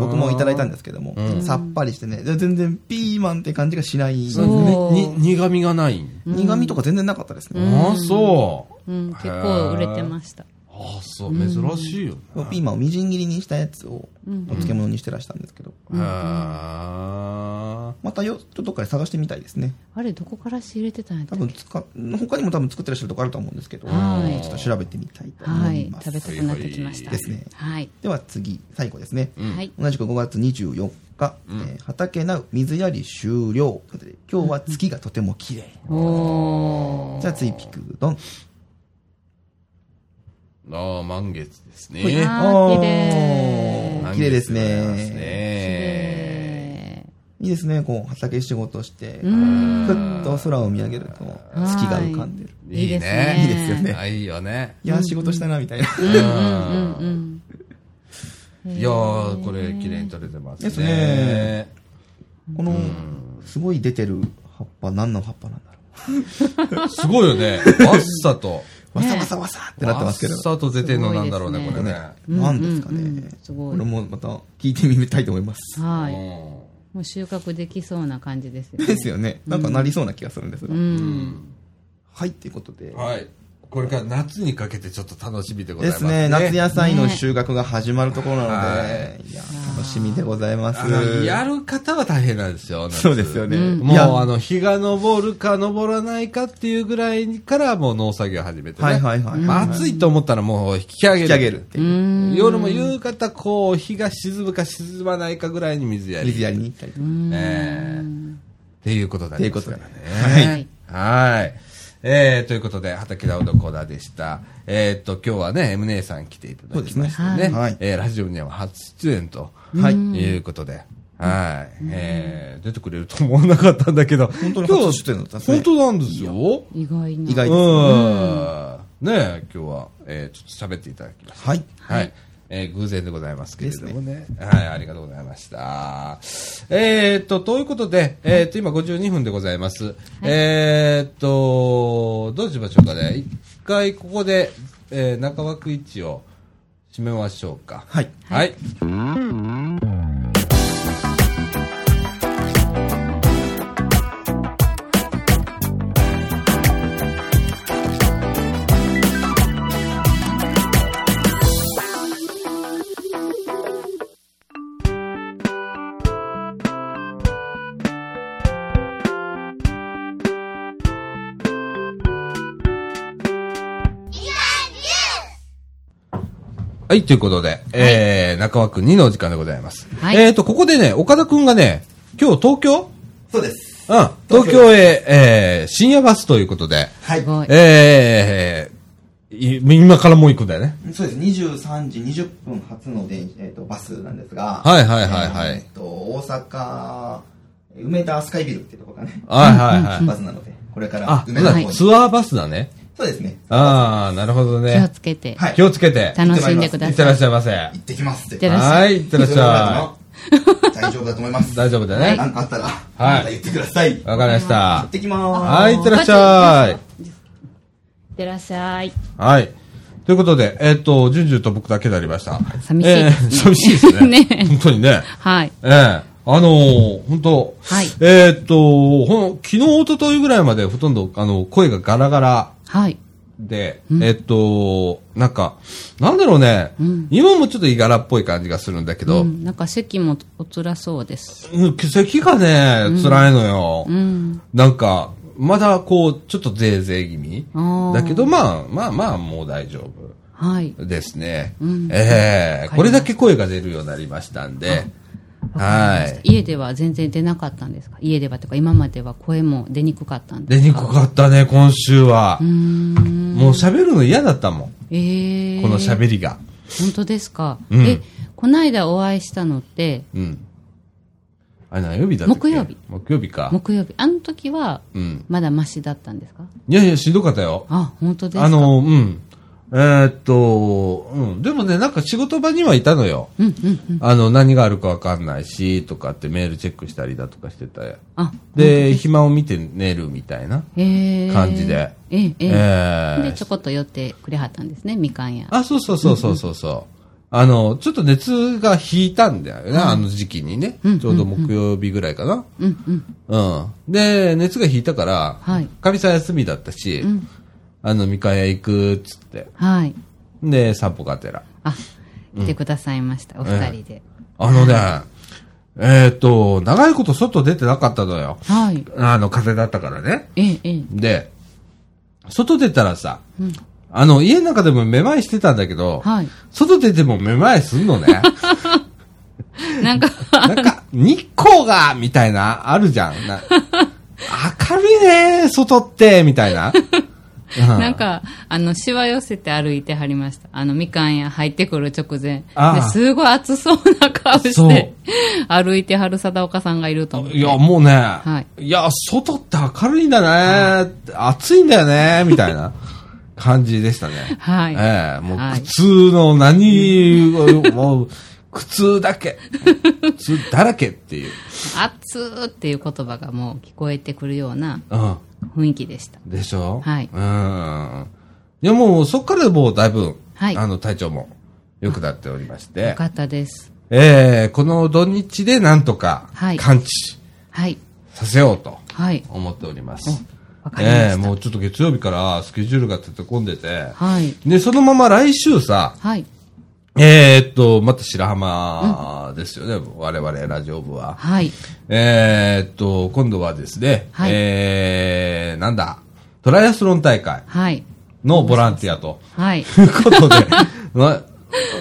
Speaker 2: 僕もいただいたんですけども、
Speaker 1: うん
Speaker 2: さっぱりしてね、で全然ピーマンって感じがしない。
Speaker 1: そう
Speaker 3: そう
Speaker 1: ねに苦味がない。
Speaker 2: 苦味とか全然なかったですね。
Speaker 1: ああ、そう。
Speaker 3: うん、結構売れてました。
Speaker 1: ああ、そう、珍しいよね。
Speaker 2: ピーマンをみじん切りにしたやつをお漬物にしてらしたんですけど、
Speaker 1: へー
Speaker 2: またよ、ちょっとどっかで探してみたいですね。
Speaker 3: あれ、どこから仕入れてたんやった
Speaker 2: 多分他にも多分作ってらっしゃるとこあると思うんですけど、
Speaker 3: はい
Speaker 2: ちょっと調べてみたいと思
Speaker 3: はいい
Speaker 2: ま、す。
Speaker 3: 食べたくなってきました。
Speaker 2: ですね
Speaker 3: はい。
Speaker 2: では次、最後ですね。
Speaker 3: はい。
Speaker 2: 同じく5月24日、えー畑なう水やり終了ということで今日は月がとても綺麗、
Speaker 3: おー。
Speaker 2: じゃあ次ピクドン
Speaker 1: ああ、満月ですね。
Speaker 3: あー。綺麗。
Speaker 2: 綺麗ですね。
Speaker 1: ね。
Speaker 2: いいですねこう畑仕事してふ
Speaker 3: うん。
Speaker 2: っと空を見上げると月が浮かんでる。
Speaker 3: いいですね。
Speaker 2: いいですよね。
Speaker 1: あいいよね。
Speaker 2: いやー仕事したなみたいな、
Speaker 1: いやー、これ、綺麗に撮れてますね。
Speaker 2: ですね。このすごい出てる葉っぱ何の葉っぱなんだろ
Speaker 1: すごいよね。わっさと。
Speaker 2: うわさわさわさってなってますけど。
Speaker 1: わっさと出てんのなんだろうね、これね。
Speaker 2: 何ですかね、
Speaker 3: すごい
Speaker 2: これもまた聞い。てみたいと思います
Speaker 3: はい。
Speaker 1: う
Speaker 3: もう収穫できそうな感じですよね。
Speaker 2: ですよね。なんかなりそうな気がするんですが、
Speaker 3: うん。
Speaker 2: はいっていうことで。
Speaker 1: んはい。これから夏にかけてちょっと楽しみでございますす
Speaker 2: でね、夏
Speaker 1: や
Speaker 2: 野菜の収穫が始まるところなので、
Speaker 1: はい
Speaker 2: い、や、楽しみでございます。
Speaker 1: やる方は大変なんですよ。夏
Speaker 2: そうですよね。
Speaker 1: もう、あの、日が昇るか昇らないかっていうぐらいからもう農作業始めてね。
Speaker 2: はいはいはい。
Speaker 1: まあ暑いと思ったらもう引き上げる。
Speaker 2: 引き上げるっていう。
Speaker 1: 夜も夕方、こう、日が沈むか沈まないかぐらいに水やり。
Speaker 2: 水やりに行ったりとか。
Speaker 1: えーっていうことだ
Speaker 2: っていうことで
Speaker 1: ね。はい。はい。えー、ということで、畑田うどコーナーでした。えーっと、今日はね、M 姉さん来ていただきましてね。
Speaker 2: ねはい
Speaker 1: えーラジオには初出演と、
Speaker 2: はい
Speaker 1: いうことで、はい。えー、出てくれると思わなかったんだけど、
Speaker 2: 本当に
Speaker 1: 今日
Speaker 2: 初出演だったんですね
Speaker 1: 本当なんですよ。
Speaker 3: 意外な。
Speaker 2: 意外です。
Speaker 1: うん。ねえ、今日は、えー、ちょっと喋っていただきました。
Speaker 2: はい。
Speaker 1: はい。えー偶然でございますけれどもね。はい、ありがとうございました。えー、っと、ということで、えー、っと、今52分でございます。えー、っと、どうしましょうかね。一回ここで、えー、中枠位置を締めましょうか。
Speaker 2: はい。
Speaker 1: はい。はい、ということで、えー、中枠2のお時間でございます。
Speaker 3: はい
Speaker 1: えーと、ここでね、岡田くんがね、今日東京？
Speaker 2: そうです。
Speaker 1: うん、東京へ、えー、深夜バスということで、
Speaker 2: は
Speaker 3: い。
Speaker 1: えー、い今からもう行くんだよね。
Speaker 2: そうです。23時20分発の電えー、とバスなんですが、
Speaker 1: はいはいはいはい
Speaker 2: えーと、大阪、梅田スカイビルっていうところがね、
Speaker 1: はいはいはい。
Speaker 2: バスなので、これから
Speaker 1: あ、
Speaker 2: 梅田の方に。
Speaker 1: ツアーバスだね。
Speaker 2: そうですね。
Speaker 1: ああ、なるほど
Speaker 3: 気を
Speaker 1: ね。
Speaker 3: つけて、
Speaker 2: はい
Speaker 1: 気をつけて。
Speaker 3: 楽しんでくだ
Speaker 1: いってら
Speaker 3: さい。
Speaker 1: っしゃいませ。
Speaker 2: 行ってきますって。
Speaker 3: ってらっしゃい。
Speaker 1: はい、いってらっしゃ
Speaker 2: 大丈夫だと思います。
Speaker 1: い。大丈夫だね。
Speaker 2: なんかあったら、また言ってください。行
Speaker 1: わかりました
Speaker 2: っ。てきまーす。
Speaker 1: はい、いってらっしゃい。
Speaker 3: いってらっしゃい。
Speaker 1: はい。ということで、えっと、ジュンジュンと僕だけになりました。
Speaker 3: 寂しいですね
Speaker 1: えー寂しいですね。
Speaker 3: ね
Speaker 1: 本当にね。
Speaker 3: はい。
Speaker 1: ええあのー、本当
Speaker 3: はい
Speaker 1: えーっと、ほん、昨日、一昨日ぐらいまでほとんど、あの、声がガラガラ
Speaker 3: はい。
Speaker 1: で、えっと、なんか、なんだろうね、今もちょっといがらっぽい感じがするんだけど、
Speaker 3: うん、なんか席もお辛そうです。
Speaker 1: うん、咳がね、辛いのよ。
Speaker 3: うん。
Speaker 1: なんか、まだこう、ちょっとぜいぜい気味。だけど、まあ、まあまあ、もう大丈
Speaker 3: はい。
Speaker 1: 夫ですね。
Speaker 3: うん
Speaker 1: ええ
Speaker 3: わかりました
Speaker 1: これだけ声が出るようになりましたんで、はい。
Speaker 3: 家では全然出なかったんですか？家ではとか今までは声も出にくかったんですか？
Speaker 1: 出にくかったね、今週は
Speaker 3: うー。ん。
Speaker 1: もう喋るの嫌だったもん。
Speaker 3: ええ
Speaker 1: この喋りが。
Speaker 3: 本当ですか、
Speaker 1: うん
Speaker 3: え、この間お会いしたのって、
Speaker 1: うん。あれ何曜日だったっけ？
Speaker 3: 木曜日。
Speaker 1: 木曜日か。
Speaker 3: 木曜日。あの時は、
Speaker 1: うん。
Speaker 3: まだマシだったんですか？
Speaker 1: いやいや、しんどかったよ。
Speaker 3: あ、本当ですか？
Speaker 1: あ、の、うん。えーっと、うん。でもね、なんか仕事場にはいたのよ。
Speaker 3: うんうんうん。
Speaker 1: あの、何があるかわかんないし、とかってメールチェックしたりだとかしてた。
Speaker 3: あ、
Speaker 1: で、暇を見て寝るみたいな
Speaker 3: ええ
Speaker 1: 感じで。
Speaker 3: ええ、ええ。
Speaker 1: え
Speaker 3: で、ちょこっと寄ってくれはったんですね、みかん屋。
Speaker 1: あ、そうそうそうそうそうそう。あの、ちょっと熱が引いたんだよね、あの時期にね。ちょうど木曜日ぐらいかな。
Speaker 3: うんうん。
Speaker 1: うん。で、熱が引いたから、
Speaker 3: はい
Speaker 1: かみさん休みだったし、
Speaker 3: ん
Speaker 1: あの、みかん屋行くっつって。
Speaker 3: はい。
Speaker 1: で、散歩がてら。
Speaker 3: あ、来てくださいました、お二人で。
Speaker 1: あのね、えーっと、長いこと外出てなかったのよ。
Speaker 3: はい。
Speaker 1: あの、風邪だったからね。
Speaker 3: ええ、ええ。
Speaker 1: で、外出たらさ、
Speaker 3: うん
Speaker 1: あの、家の中でもめまいしてたんだけど、
Speaker 3: はい。
Speaker 1: 外出てもめまいすんのね。
Speaker 3: なんか、
Speaker 1: なんか、日光が、みたいな、あるじゃん。な明るいね、外って、みたいな。う
Speaker 3: なん、か、あの、しわ寄せて歩いてはりました。あの、みかん屋入ってくる直前。
Speaker 1: ああ
Speaker 3: ですごい暑そうな顔して、歩いてはる貞岡さんがいると思って。
Speaker 1: いや、もうね、
Speaker 3: はい
Speaker 1: いや、外って明るいんだね、暑いんだよね、みたいな感じでしたね。
Speaker 3: はい。
Speaker 1: ええもう
Speaker 3: はい
Speaker 1: 苦痛の何、もう、苦痛だけ。苦痛だらけっていう。
Speaker 3: 暑ーっていう言葉がもう聞こえてくるような
Speaker 1: うん。
Speaker 3: 雰囲気でした。
Speaker 1: でしょ？
Speaker 3: はい
Speaker 1: うん。いや、もう、そっからもうだいぶ、
Speaker 3: はい
Speaker 1: あの、体調も良くなっておりまして、
Speaker 3: よかったです。
Speaker 1: えー、この土日でなんとか
Speaker 3: はい
Speaker 1: 完治
Speaker 3: はい。
Speaker 1: させようと
Speaker 3: はい。
Speaker 1: 思っております。
Speaker 3: わかりました。
Speaker 1: えー、もうちょっと月曜日からスケジュールが立て込んでて、
Speaker 3: はい。
Speaker 1: で、そのまま来週さ、
Speaker 3: はい。
Speaker 1: えー、っと、また白浜ですよね、我々ラジオ部は。
Speaker 3: はい。
Speaker 1: えー、っと、今度はですね、
Speaker 3: はい
Speaker 1: えー、なんだ、トライアスロン大会
Speaker 3: はい。
Speaker 1: のボランティアと
Speaker 3: はい。
Speaker 1: いうことで、の、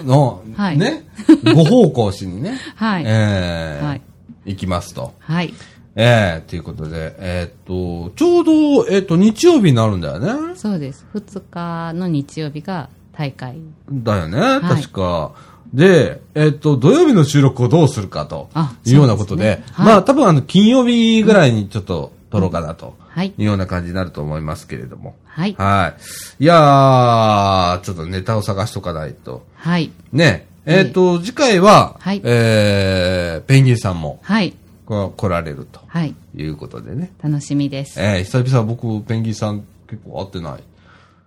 Speaker 1: の
Speaker 3: はい
Speaker 1: ね、ご奉公しにね、
Speaker 3: はい。
Speaker 1: えー
Speaker 3: はい
Speaker 1: 行きますと。
Speaker 3: はい。
Speaker 1: えー、ということで、えーっと、ちょうど、えーっと、日曜日になるんだよね。
Speaker 3: そうです。2日の日曜日が大会。
Speaker 1: だよね、
Speaker 3: い
Speaker 1: 確か。で、えーっと、土曜日の収録をどうするかと
Speaker 3: あ
Speaker 1: いうようなことで、
Speaker 3: ですねはい
Speaker 1: まあ多分あの、金曜日ぐらいにちょっと撮ろうかなと
Speaker 3: はい。
Speaker 1: いうような感じになると思いますけれども。
Speaker 3: はい。
Speaker 1: はい。いやー、ちょっとネタを探しとかないと。
Speaker 3: はい。
Speaker 1: ね、えーっと、次回は、
Speaker 3: はい
Speaker 1: えー、ペンギンさんも
Speaker 3: はい。
Speaker 1: こ来られると
Speaker 3: はい。
Speaker 1: いうことでね。
Speaker 3: 楽しみです。
Speaker 1: えー、久々僕、ペンギンさん結構会ってない。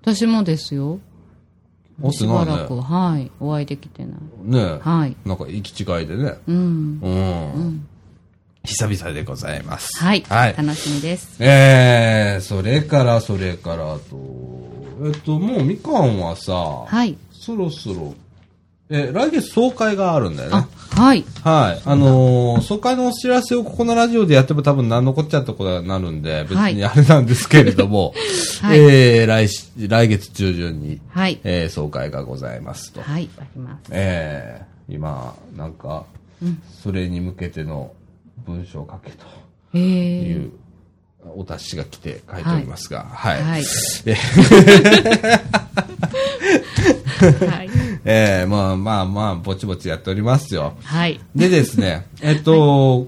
Speaker 3: 私もですよ。
Speaker 1: 会って
Speaker 3: し。ばらく、はい。お会いできてない。
Speaker 1: ね
Speaker 3: はい。
Speaker 1: なんか行き違いでね。
Speaker 3: うん。
Speaker 1: うん。久々でございます。
Speaker 3: はい。
Speaker 1: はい。
Speaker 3: 楽しみです。
Speaker 1: えー、それから、それからと、えっと、もうみかんはさ、
Speaker 3: はい。
Speaker 1: そろそろ、え、来月総会があるんだよね
Speaker 3: あ。、はい。
Speaker 1: はい。あのー総会のお知らせをここのラジオでやっても多分何のこっちゃってことになるんで、別
Speaker 3: はい
Speaker 1: にあれなんですけれども、
Speaker 3: はい
Speaker 1: えー、来し、来月中旬に、
Speaker 3: はい。
Speaker 1: えー、総会がございますと。
Speaker 3: はい。あります。
Speaker 1: えー、今、なんか、それに向けての文章を書けと。いう、お達しが来て書いておりますが、はい。
Speaker 3: はい。
Speaker 1: え
Speaker 3: はい。
Speaker 1: えー、まあまあまあ、ぼちぼちやっておりますよ。
Speaker 3: はい。
Speaker 1: でですね、えっと、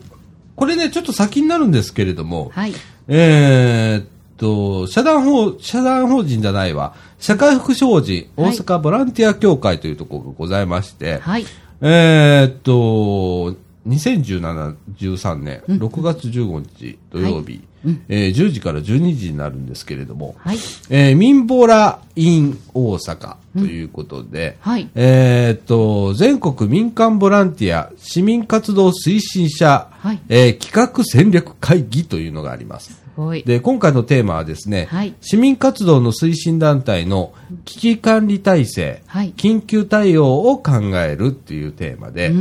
Speaker 1: これね、ちょっと先になるんですけれども、
Speaker 3: はい。
Speaker 1: えーっと、社団法、社団法人じゃないわ。社会福祉法人、大阪ボランティア協会というところがございまして、
Speaker 3: はい。
Speaker 1: えーっと、2017、13年、6月15日土曜日、えー10時から12時になるんですけれども、
Speaker 3: はい。
Speaker 1: えーミンボライン大阪ということで、
Speaker 3: はい
Speaker 1: えーっと、全国民間ボランティア市民活動推進者、
Speaker 3: はい
Speaker 1: えー企画戦略会議というのがあります。で、今回のテーマはですね、
Speaker 3: はい。
Speaker 1: 市民活動の推進団体の危機管理体制、
Speaker 3: はい。
Speaker 1: 緊急対応を考えるっていうテーマで、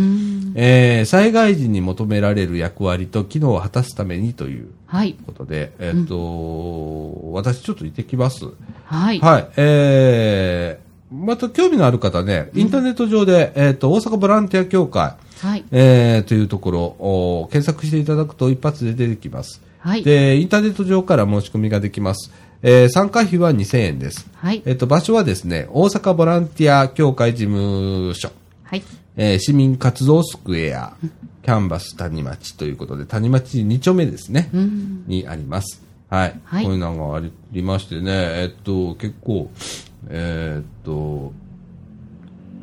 Speaker 1: えー災害時に求められる役割と機能を果たすためにという
Speaker 3: はい。
Speaker 1: ことで、えっ、と、私ちょっと行ってきます。
Speaker 3: はい。
Speaker 1: はい、えー、また興味のある方ね、インターネット上で、えっ、と、大阪ボランティア協会、
Speaker 3: はい。
Speaker 1: えー、というところを検索していただくと一発で出てきます。
Speaker 3: はい。
Speaker 1: で、インターネット上から申し込みができます。えー参加費は2000円です。
Speaker 3: はい
Speaker 1: えっ、と、場所はですね、大阪ボランティア協会事務所、
Speaker 3: はい。
Speaker 1: えー市民活動スクエア、キャンバス谷町ということで、谷町2丁目ですね、にあります。はい。
Speaker 3: はい
Speaker 1: こういうのがありましてね、えっと、結構、えーっと、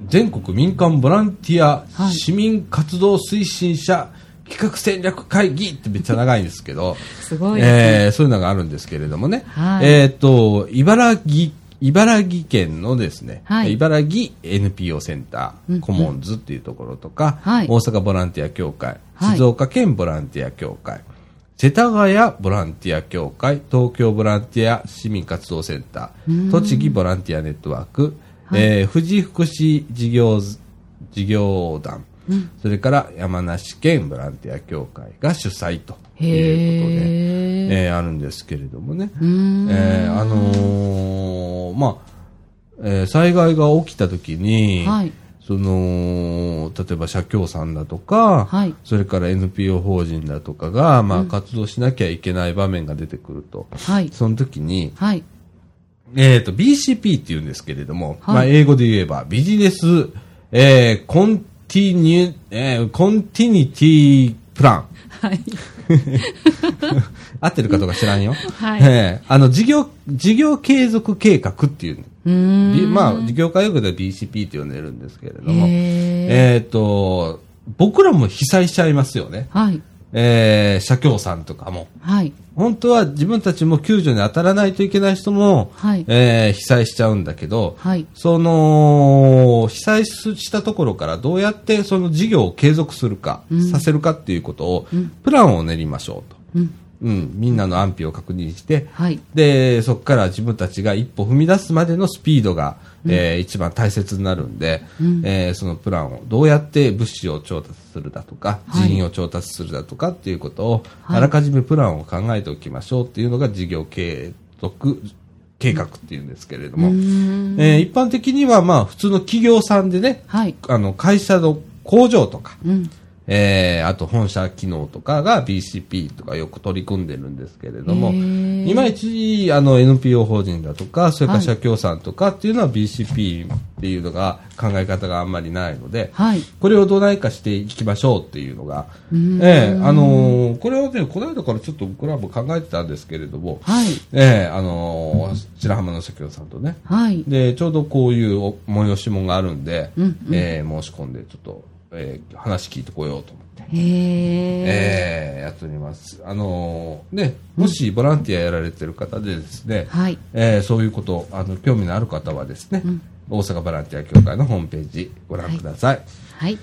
Speaker 1: 全国民間ボランティア
Speaker 3: はい。
Speaker 1: 市民活動推進者企画戦略会議ってめっちゃ長いんですけど、
Speaker 3: すごい。ね。
Speaker 1: えーそういうのがあるんですけれどもね。
Speaker 3: はい。
Speaker 1: えーっと、茨城、茨城県のですね、
Speaker 3: はい。
Speaker 1: 茨城 NPO センター、
Speaker 3: うん
Speaker 1: コモンズっていうところとか、
Speaker 3: はい。
Speaker 1: 大阪ボランティア協会、
Speaker 3: はい。
Speaker 1: 静岡県ボランティア協会、世田谷ボランティア協会、東京ボランティア市民活動センター、栃木ボランティアネットワーク、えー富士福祉事業事業団、それから山梨県ボランティア協会が主催ということで、えーあるんですけれどもね。えーあのーまあ、えー災害が起きた時に、
Speaker 3: はい
Speaker 1: その、例えば社協さんだとか、
Speaker 3: はい
Speaker 1: それから NPO 法人だとかが、まあ、活動しなきゃいけない場面が出てくると。
Speaker 3: はい。
Speaker 1: その時に、
Speaker 3: はい。
Speaker 1: えっ、と、BCP って言うんですけれども、
Speaker 3: はい
Speaker 1: まあ、英語で言えば、ビジネス、えー、コンティニュ、えー、コンティニティプラン。
Speaker 3: はい。
Speaker 1: 合ってるかどうか知らんよ。
Speaker 3: はい
Speaker 1: えーあの、事業、事業継続計画っていう、
Speaker 3: うーん。
Speaker 1: びまあ、事業界用語では BCP って呼んでるんですけれども、
Speaker 3: へ
Speaker 1: えっ、と、僕らも被災しちゃいますよね。
Speaker 3: はい。
Speaker 1: えー、社協さんとかも。
Speaker 3: はい。
Speaker 1: 本当は自分たちも救助に当たらないといけない人も、
Speaker 3: はい
Speaker 1: えー被災しちゃうんだけど、
Speaker 3: はい。
Speaker 1: その、被災したところからどうやってその事業を継続するか、させるかっていうことを、プランを練りましょうと。
Speaker 3: うん。
Speaker 1: うん、みんなの安否を確認して、
Speaker 3: はい。
Speaker 1: で、そこから自分たちが一歩踏み出すまでのスピードが、えー一番大切になるんで、えーそのプランをどうやって物資を調達するだとか、
Speaker 3: はい。
Speaker 1: 人員を調達するだとかっていうことを、
Speaker 3: はい。
Speaker 1: あらかじめプランを考えておきましょうっていうのが事業継続計画っていうんですけれども、
Speaker 3: うーん。
Speaker 1: えー一般的にはまあ普通の企業さんでね、
Speaker 3: はい。
Speaker 1: あの会社の工場とか、
Speaker 3: うん。
Speaker 1: えーあと本社機能とかが BCP とかよく取り組んでるんですけれども、いまいちあの NPO 法人だとか、それから
Speaker 3: はい
Speaker 1: 社協さんとかっていうのは BCP っていうのが考え方があんまりないので、
Speaker 3: はい。
Speaker 1: これをどないかしていきましょうっていうのが、
Speaker 3: ん
Speaker 1: ええあのーこれをね、この間からちょっと僕らも考えてたんですけれども、
Speaker 3: はい。
Speaker 1: ええあのー白浜の社協さんとね、
Speaker 3: はい。
Speaker 1: で、ちょうどこういうお催し物があるんで、
Speaker 3: うん
Speaker 1: えー申し込んで、ちょっと、えー話聞いてこようと思って、
Speaker 3: へえ。
Speaker 1: えーやっております。あのーね、もしボランティアやられてる方でですね、
Speaker 3: はい。
Speaker 1: えーそういうこと、あの、興味のある方はですね、大阪ボランティア協会のホームページご覧ください。
Speaker 3: はい。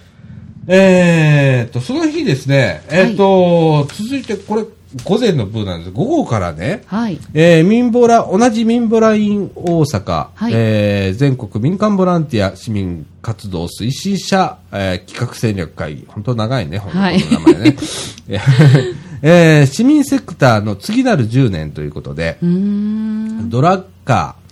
Speaker 1: えーと、その日ですね、えーと、続いてこれ、午前の部なんです。午後からね、
Speaker 3: はい。
Speaker 1: えー、民ボラ、同じ民ボライン大阪、
Speaker 3: はい
Speaker 1: えー全国民間ボランティア市民活動推進者、えー企画戦略会議。本当長いね、本当
Speaker 3: はい
Speaker 1: この名前ね。えー市民セクターの次なる10年ということで、
Speaker 3: うーん。
Speaker 1: ドラッカー、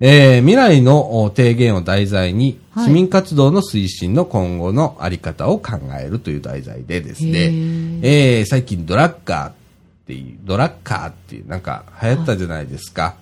Speaker 1: えー未来のお提言を題材に、
Speaker 3: はい
Speaker 1: 市民活動の推進の今後のあり方を考えるという題材でです
Speaker 3: へ
Speaker 1: ね
Speaker 3: ー、
Speaker 1: えー最近ドラッカーっていう、ドラッカーっていうなんか流行ったじゃないですか。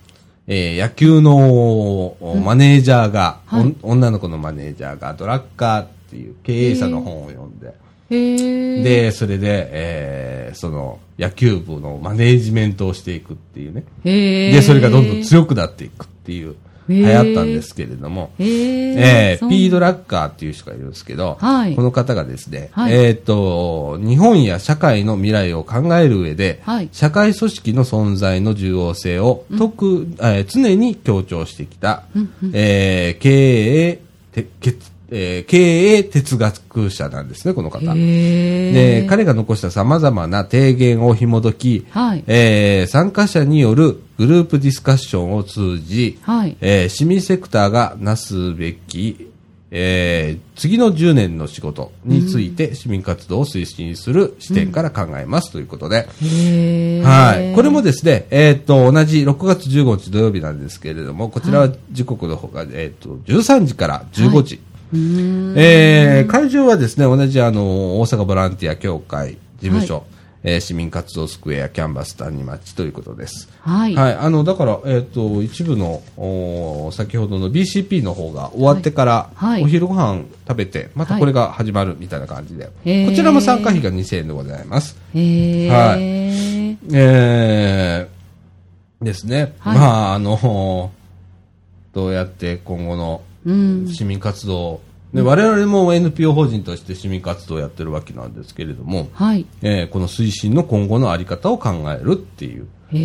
Speaker 1: えー野球のおマネージャーが、
Speaker 3: はい
Speaker 1: おん女の子のマネージャーがドラッカーっていう経営者の本を読んで。で、それで、えーその野球部のマネージメントをしていくっていうね。で、それがどんどん強くなっていくっていう、流行ったんですけれども、
Speaker 3: へえ。
Speaker 1: えー
Speaker 3: そう。
Speaker 1: ピードラッカーっていう人がいるんですけど、
Speaker 3: はい。
Speaker 1: この方がですね、
Speaker 3: はい。
Speaker 1: えっ、と、日本や社会の未来を考える上で、
Speaker 3: はい。
Speaker 1: 社会組織の存在の重要性を特、えー常に強調してきた、えー経営、てけえー経営哲学者なんですね、この方。で、彼が残した様々な提言を紐解き、
Speaker 3: はい
Speaker 1: えー参加者によるグループディスカッションを通じ、
Speaker 3: はい
Speaker 1: えー市民セクターがなすべき、えー次の10年の仕事について市民活動を推進する視点から考えますということで。はい。これもですね、えーっと、同じ6月15日土曜日なんですけれども、こちらは時刻の方が、えーっと、13時から15時。
Speaker 3: うーん。
Speaker 1: えー会場はですね、同じあの、大阪ボランティア協会事務所、えー市民活動スクエアキャンバス谷町ということです。
Speaker 3: はい。
Speaker 1: はい、あの、だから、えっ、と、一部の、おー先ほどの BCP の方が終わってから、
Speaker 3: はい
Speaker 1: お昼ご飯食べて、また
Speaker 3: はい
Speaker 1: これが始まるみたいな感じで、
Speaker 3: へー
Speaker 1: こちらも参加費が2000円でございます。
Speaker 3: へえ。
Speaker 1: はいえー、ですね。
Speaker 3: はい
Speaker 1: まあ、あの、どうやって今後の
Speaker 3: うん。
Speaker 1: 市民活動、で我々も NPO 法人として市民活動をやってるわけなんですけれども、
Speaker 3: はい。
Speaker 1: えーこの推進の今後のあり方を考えるっていう。も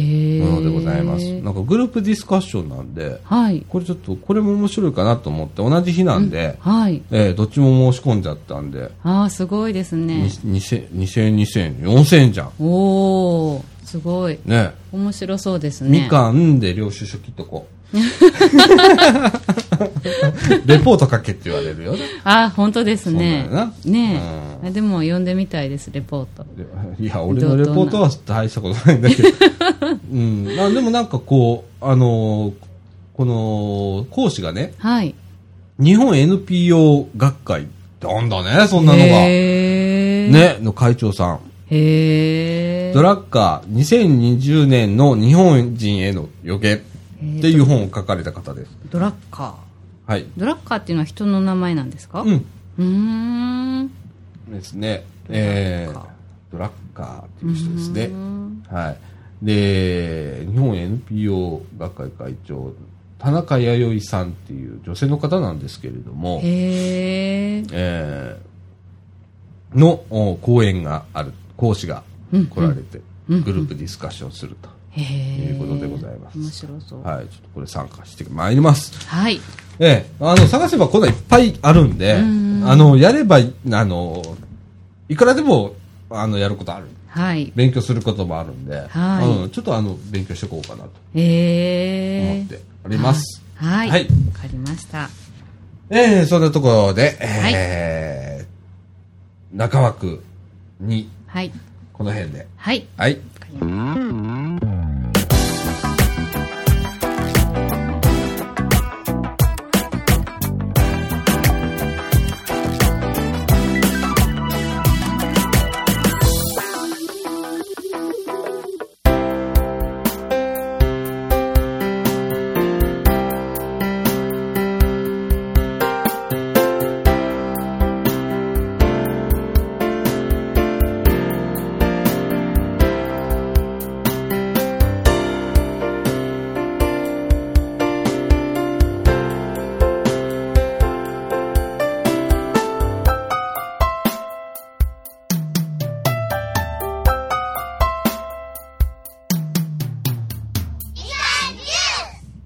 Speaker 1: のでございます。なんかグループディスカッションなんで、
Speaker 3: はい。
Speaker 1: これちょっと、これも面白いかなと思って、同じ日なんで、
Speaker 3: はい。
Speaker 1: えーどっちも申し込んじゃったんで、
Speaker 3: ああ、すごいですね。
Speaker 1: 2000、2000、2000、4000円じゃん。
Speaker 3: おお、すごい。
Speaker 1: ね。
Speaker 3: 面白そうですね。
Speaker 1: みかんで領収書切っとこう。レポート書けって言われるよね。
Speaker 3: ああ、本当ですね。ね
Speaker 1: う
Speaker 3: え。でも読んでみたいです、レポート。
Speaker 1: いや、俺のレポートは大したことないんだけど。うん。まあでもなんかこう、あのーこの、講師がね、
Speaker 3: はい。
Speaker 1: 日本 NPO 学会ってあんだね、そんなのが。ね、の会長さん。
Speaker 3: へえ。
Speaker 1: ドラッカー2020年の日本人への予言っていう本を書かれた方です。
Speaker 3: ドラッカ
Speaker 1: はい。
Speaker 3: ー。ドラッカーっていうのは人の名前なんですか？
Speaker 1: うん。
Speaker 3: うーん。
Speaker 1: ですね。えー
Speaker 3: ドラッカー、
Speaker 1: ドラッカーっていう人ですねはい。で、日本 NPO 学会会長、田中弥生さんっていう女性の方なんですけれども、
Speaker 3: へえ。
Speaker 1: えーのお講演がある、講師が来られて、
Speaker 3: うん
Speaker 1: グループディスカッションすると。
Speaker 3: へえ。
Speaker 1: いうことでございます
Speaker 3: 面白そう。
Speaker 1: はい、ちょっとこれ参加してまいります。
Speaker 3: はい。
Speaker 1: ええ、あの、探せばこんないっぱいあるんで、
Speaker 3: うん
Speaker 1: あの、やれば、あの、いくらでも、あの、やることある。
Speaker 3: はい。
Speaker 1: 勉強することもあるんで、
Speaker 3: はい
Speaker 1: うん、ちょっとあの、勉強していこうかなと
Speaker 3: へえ。
Speaker 1: 思っております。
Speaker 3: はい。
Speaker 1: はい
Speaker 3: わかりました。
Speaker 1: ええそんなところで、えー中枠に、
Speaker 3: はい。
Speaker 1: この辺で。
Speaker 3: はい。
Speaker 1: はい。
Speaker 3: わかりま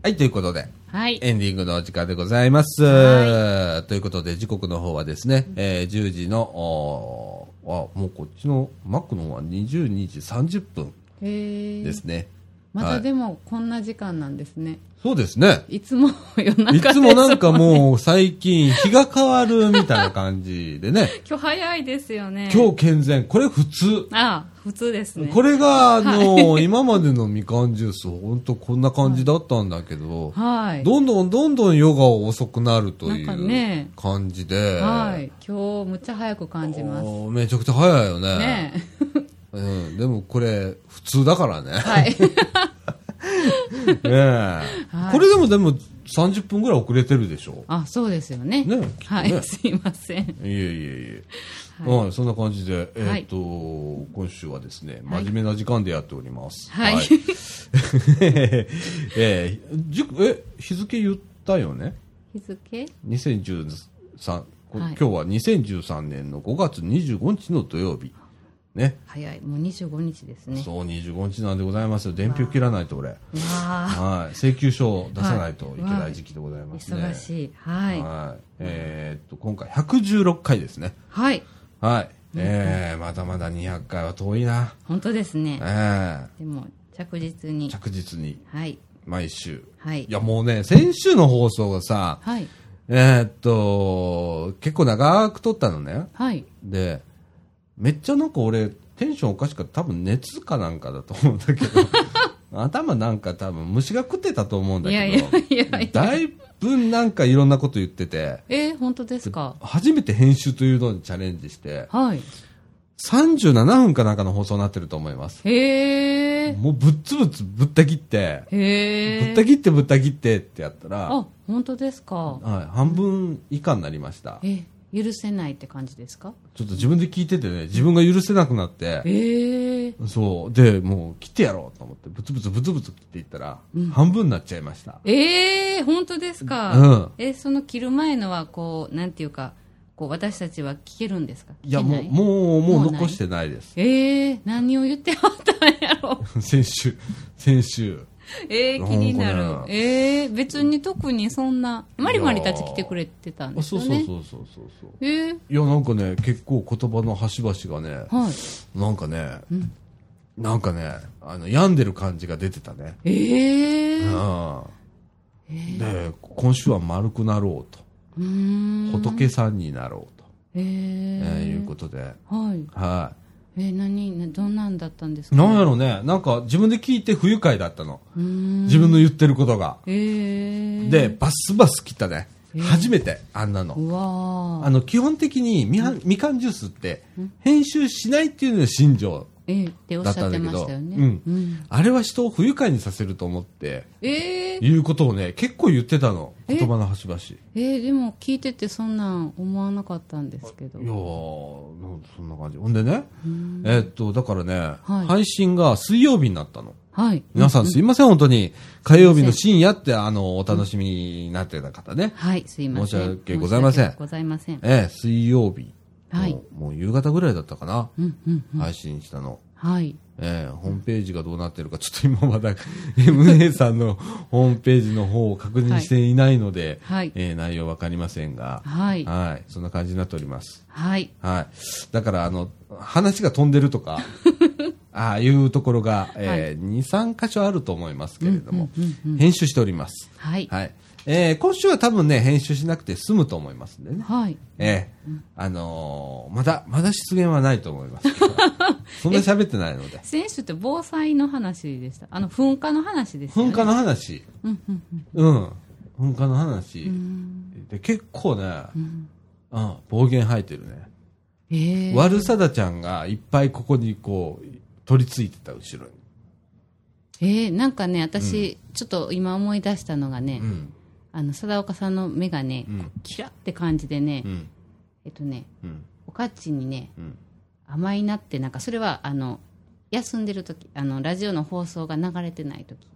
Speaker 1: はい、ということで、
Speaker 3: はい。
Speaker 1: エンディングの時間でございます。
Speaker 3: は
Speaker 1: ということで、時刻の方はですね、えー10時の、おーあ、もうこっちの、マックの方は22時30分。ですね。
Speaker 3: また
Speaker 1: はい
Speaker 3: でもこんな時間なんですね。
Speaker 1: そうですね。
Speaker 3: いつも夜中
Speaker 1: い
Speaker 3: です
Speaker 1: つもなんか
Speaker 3: う。
Speaker 1: もう最近日が変わるみたいな感じでね。
Speaker 3: 今日早いですよね。
Speaker 1: 今日健全。これ普通。
Speaker 3: ああ、普通ですね。
Speaker 1: これが、あの、今までのみかんジュース、ほんとこんな感じだったんだけど、
Speaker 3: はい。
Speaker 1: どんどんどんどんヨガを遅くなるという感じで、
Speaker 3: はい。今日むっちゃ早く感じます。
Speaker 1: めちゃくちゃ早いよね。
Speaker 3: ね
Speaker 1: うん、でもこれ、普通だからね。
Speaker 3: え。はい。
Speaker 1: ねえこれでもでも30分ぐらい遅れてるでしょ。
Speaker 3: あ、そうですよね。
Speaker 1: ね
Speaker 3: はい。
Speaker 1: ね
Speaker 3: すいません。
Speaker 1: いえいえいえ。
Speaker 3: は
Speaker 1: はい、そんな感じで、えっ、
Speaker 3: はい
Speaker 1: と、今今週はですね、真面目な時間でやっております。
Speaker 3: はい
Speaker 1: えーじゅえ、日付言ったよね？
Speaker 3: 日付
Speaker 1: ?2013、こ
Speaker 3: はい
Speaker 1: 今日は2013年の5月25日の土曜日。ね。
Speaker 3: 早いもう25日ですね
Speaker 1: そう、25日なんでございますよ。伝票切らないと俺。はい。請求書を出さないといけない時期でございますね。
Speaker 3: 忙しいはい
Speaker 1: はい。えーっと、今回116回ですね。
Speaker 3: はい
Speaker 1: はい。えー、まだまだ200回は遠いな。
Speaker 3: 本当ですね
Speaker 1: え
Speaker 3: でも着実に
Speaker 1: ー、着実に
Speaker 3: はい
Speaker 1: 毎週。
Speaker 3: はい
Speaker 1: いやもうね、先週の放送がさ、
Speaker 3: はい
Speaker 1: えーっと、結構長く撮ったのね。
Speaker 3: はい
Speaker 1: で、めっちゃなんか俺、テンションおかしかった。多分熱かなんかだと思うんだけど、頭なんか多分虫が食ってたと思うんだけど、
Speaker 3: いやいやいやいや。
Speaker 1: だいぶなんかいろんなこと言ってて、
Speaker 3: えー、本当ですか？
Speaker 1: 初めて編集というのにチャレンジして、
Speaker 3: はい。
Speaker 1: 37分かなんかの放送になってると思います。
Speaker 3: へえ
Speaker 1: もうぶっつぶつぶった切って、
Speaker 3: へえ
Speaker 1: ぶった切ってぶった切ってってやったら、
Speaker 3: あ本当ですか？
Speaker 1: はい、半分以下になりました。
Speaker 3: え許せないって感じですか？
Speaker 1: ちょっと自分で聞いててね、自分が許せなくなって、
Speaker 3: ええ
Speaker 1: そう。で、もう切ってやろうと思って、ブツブツブツブツ切っていったら、半分になっちゃいました。
Speaker 3: ええ本当ですか、
Speaker 1: うん。
Speaker 3: えその切る前のはこうなんていうかこう私たちは聞けるんですか？
Speaker 1: いや、もう、もう、もう残してないです。
Speaker 3: ええ何を言ってはったんやろ
Speaker 1: 先週、先週。
Speaker 3: ええ気になる
Speaker 1: な
Speaker 3: ええ別に特にそんなまりまりたち来てくれてたん
Speaker 1: あ
Speaker 3: です
Speaker 1: そうそう
Speaker 3: よね
Speaker 1: そうそうそうそう。
Speaker 3: ええ
Speaker 1: いや、なんかね、結構言葉の端々がね、
Speaker 3: はい
Speaker 1: なんかね、なんかね、あの、病んでる感じが出てたね。
Speaker 3: ええ
Speaker 1: うん。で、今週は丸くなろうと。
Speaker 3: うーん
Speaker 1: 仏さんになろうと。
Speaker 3: ええ
Speaker 1: えーいうことで。
Speaker 3: はい
Speaker 1: は
Speaker 3: えー、何などんなんだったんです
Speaker 1: い。
Speaker 3: か？
Speaker 1: なんやろね、なんか自分で聞いて不愉快だったの。自分の言ってることが。
Speaker 3: ええ
Speaker 1: で、バスバス切ったね。初めて、あんなの。あの、基本的にみはみかんジュースって、編集しないっていうのが信条
Speaker 3: ええ
Speaker 1: だったんだけど、
Speaker 3: ね
Speaker 1: うん。
Speaker 3: うん。
Speaker 1: あれは人を不愉快にさせると思って、
Speaker 3: ええ。
Speaker 1: いうことをね、結構言ってたの。
Speaker 3: え
Speaker 1: 言葉の端々。い
Speaker 3: えー、でも聞いててそんなん思わなかったんですけど。
Speaker 1: やー、そんな感じ。ほんでね、えーっと、だからね、
Speaker 3: はい。
Speaker 1: 配信が水曜日になったの。
Speaker 3: はい。
Speaker 1: 皆さんすいません、本当に。火曜日の深夜って、あの、お楽しみになってた方ね。
Speaker 3: はいすいません。
Speaker 1: 申し訳ございません。
Speaker 3: ございません。
Speaker 1: ええ、水曜日。
Speaker 3: はい
Speaker 1: もうもう夕方ぐらいだったかな。
Speaker 3: うんうんうん
Speaker 1: 配信したの。
Speaker 3: はい
Speaker 1: ええホームページがどうなってるか、ちょっと今まだ MA さんのホームページの方を確認していないので、
Speaker 3: はい
Speaker 1: ええ内容わかりませんが、
Speaker 3: はい
Speaker 1: はい。そんな感じになっております。
Speaker 3: はい
Speaker 1: はい。だから、あの、話が飛んでるとか、ああいうところが、えー2、3箇所あると思いますけれども、編集しております。
Speaker 3: はい
Speaker 1: はい。えー今週は多分ね、編集しなくて済むと思いますんでね。
Speaker 3: はい
Speaker 1: ええあのーまだ、まだ出現はないと思いますけど。そんな喋ってないので。
Speaker 3: 先週って防災の話でしたあの噴火の話ですよね
Speaker 1: 噴火の話。
Speaker 3: うんうんうん
Speaker 1: うん。噴火の話。で結構ね、うん、暴言吐いてるね。
Speaker 3: ええ
Speaker 1: 悪さだちゃんがいっぱいここにこう、取り付いてた後ろ
Speaker 3: えー、なんかね私、ちょっと今思い出したのがね、
Speaker 1: に。うん。
Speaker 3: あの貞岡さんの目がね、
Speaker 1: うん
Speaker 3: キラって感じでね、
Speaker 1: うん。
Speaker 3: えっとね
Speaker 1: うん。
Speaker 3: おかっちにね
Speaker 1: うん。
Speaker 3: 甘いなってなんかそれはあの休んでる時あのラジオの放送が流れてない時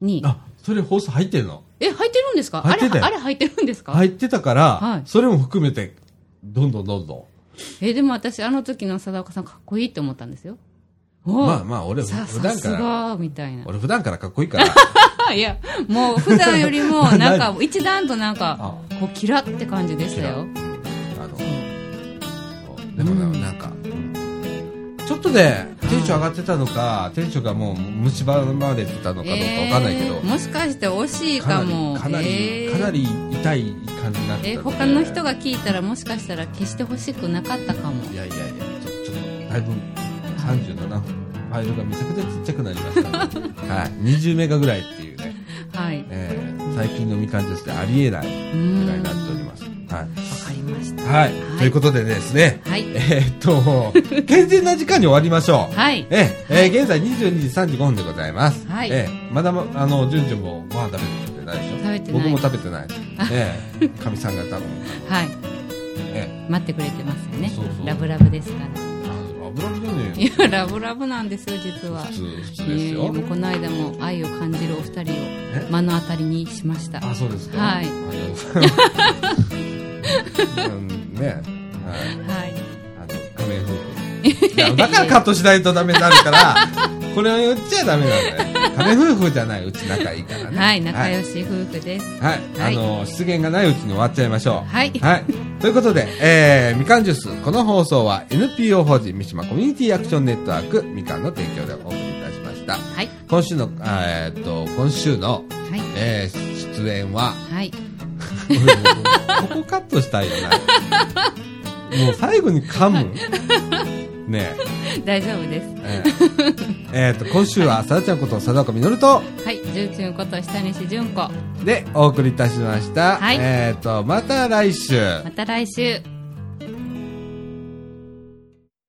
Speaker 3: に
Speaker 1: あ、それ放送入ってるの？
Speaker 3: え入ってるんですか？
Speaker 1: 入ってたよ
Speaker 3: あれあれ入ってるんですか、
Speaker 1: 入ってたから、
Speaker 3: はい
Speaker 1: それも含めて、どんどんどんどん。
Speaker 3: えでも私あの時の貞岡さんかっこいいって思ったんですよお
Speaker 1: まあまあ、俺、
Speaker 3: さ
Speaker 1: 普段から、
Speaker 3: がみたいな
Speaker 1: 俺普段からかっこいいから。
Speaker 3: いやもう普段よりも なんか一段となんかこうキラって感じでしたよ
Speaker 1: あの、でもね、なんか、ちょっとね、テンション上がってたのか、テンションがもう虫歯までてたのかどうかわかんないけど、
Speaker 3: えーもしかして惜しい
Speaker 1: かな
Speaker 3: かも
Speaker 1: り、かなり、
Speaker 3: えー。
Speaker 1: かなり痛い感じになってた
Speaker 3: え
Speaker 1: ので。
Speaker 3: 他の人が聞いたらもしかしたら消してほしくなかったかも。
Speaker 1: いやいやいや、ちょちょっと、だいぶ、37分、ファイルがめちゃくちゃちっちゃくなりました はい、20メガぐらいっていう。ね、
Speaker 3: はい。
Speaker 1: えー最近のみかんジュースでありえないぐらいになっております。はい。
Speaker 3: わかりました。
Speaker 1: はい。ということでですね、
Speaker 3: はい。
Speaker 1: えーっと、健全な時間に終わりましょう。
Speaker 3: はい。
Speaker 1: えーえー現在22時35分でございます。
Speaker 3: はい。
Speaker 1: えーまだま、あの、じゅんじゅんもご飯食べてないでしょ？
Speaker 3: 食べてない。
Speaker 1: 僕も食べてない。ええかみさんが多分、
Speaker 3: はい。
Speaker 1: え
Speaker 3: 待ってくれてますよね。
Speaker 1: そうそう。
Speaker 3: ラブラブですから
Speaker 1: ブラブじゃね。え
Speaker 3: い
Speaker 1: よ
Speaker 3: やラブラブなんですよ実は。
Speaker 1: 普通普通です
Speaker 3: え
Speaker 1: よ
Speaker 3: ーもうこの間も愛を感じるお二人を目の当たりにしました。
Speaker 1: あそうですか。
Speaker 3: はい。
Speaker 1: あうんね。はい。
Speaker 3: はい。
Speaker 1: あの仮面夫婦だからカットしないとダメになるからこれは言っちゃダメなのよ 仮面夫婦じゃないうち仲いいからね。
Speaker 3: はい仲良し夫婦です。
Speaker 1: はい、
Speaker 3: はい。
Speaker 1: あの失言がないうちに終わっちゃいましょう。
Speaker 3: はい。
Speaker 1: はい。ということで、えー、みかんジュース、この放送は NPO 法人三島コミュニティアクションネットワークみかんの提供でお送りいたしました。
Speaker 3: はい。
Speaker 1: 今週の、えーっと、今週の、
Speaker 3: はい。
Speaker 1: えー、出演は、
Speaker 3: はい。
Speaker 1: ここカットしたいよな。もう最後に噛む？ね
Speaker 3: 大丈夫です
Speaker 1: え。えーえーっと、今週は、さだちゃんこと、貞岡みのると、
Speaker 3: はい重鎮こと下西純子
Speaker 1: で、お送りいたしました。
Speaker 3: はい
Speaker 1: えーっと、また来週。
Speaker 3: また来週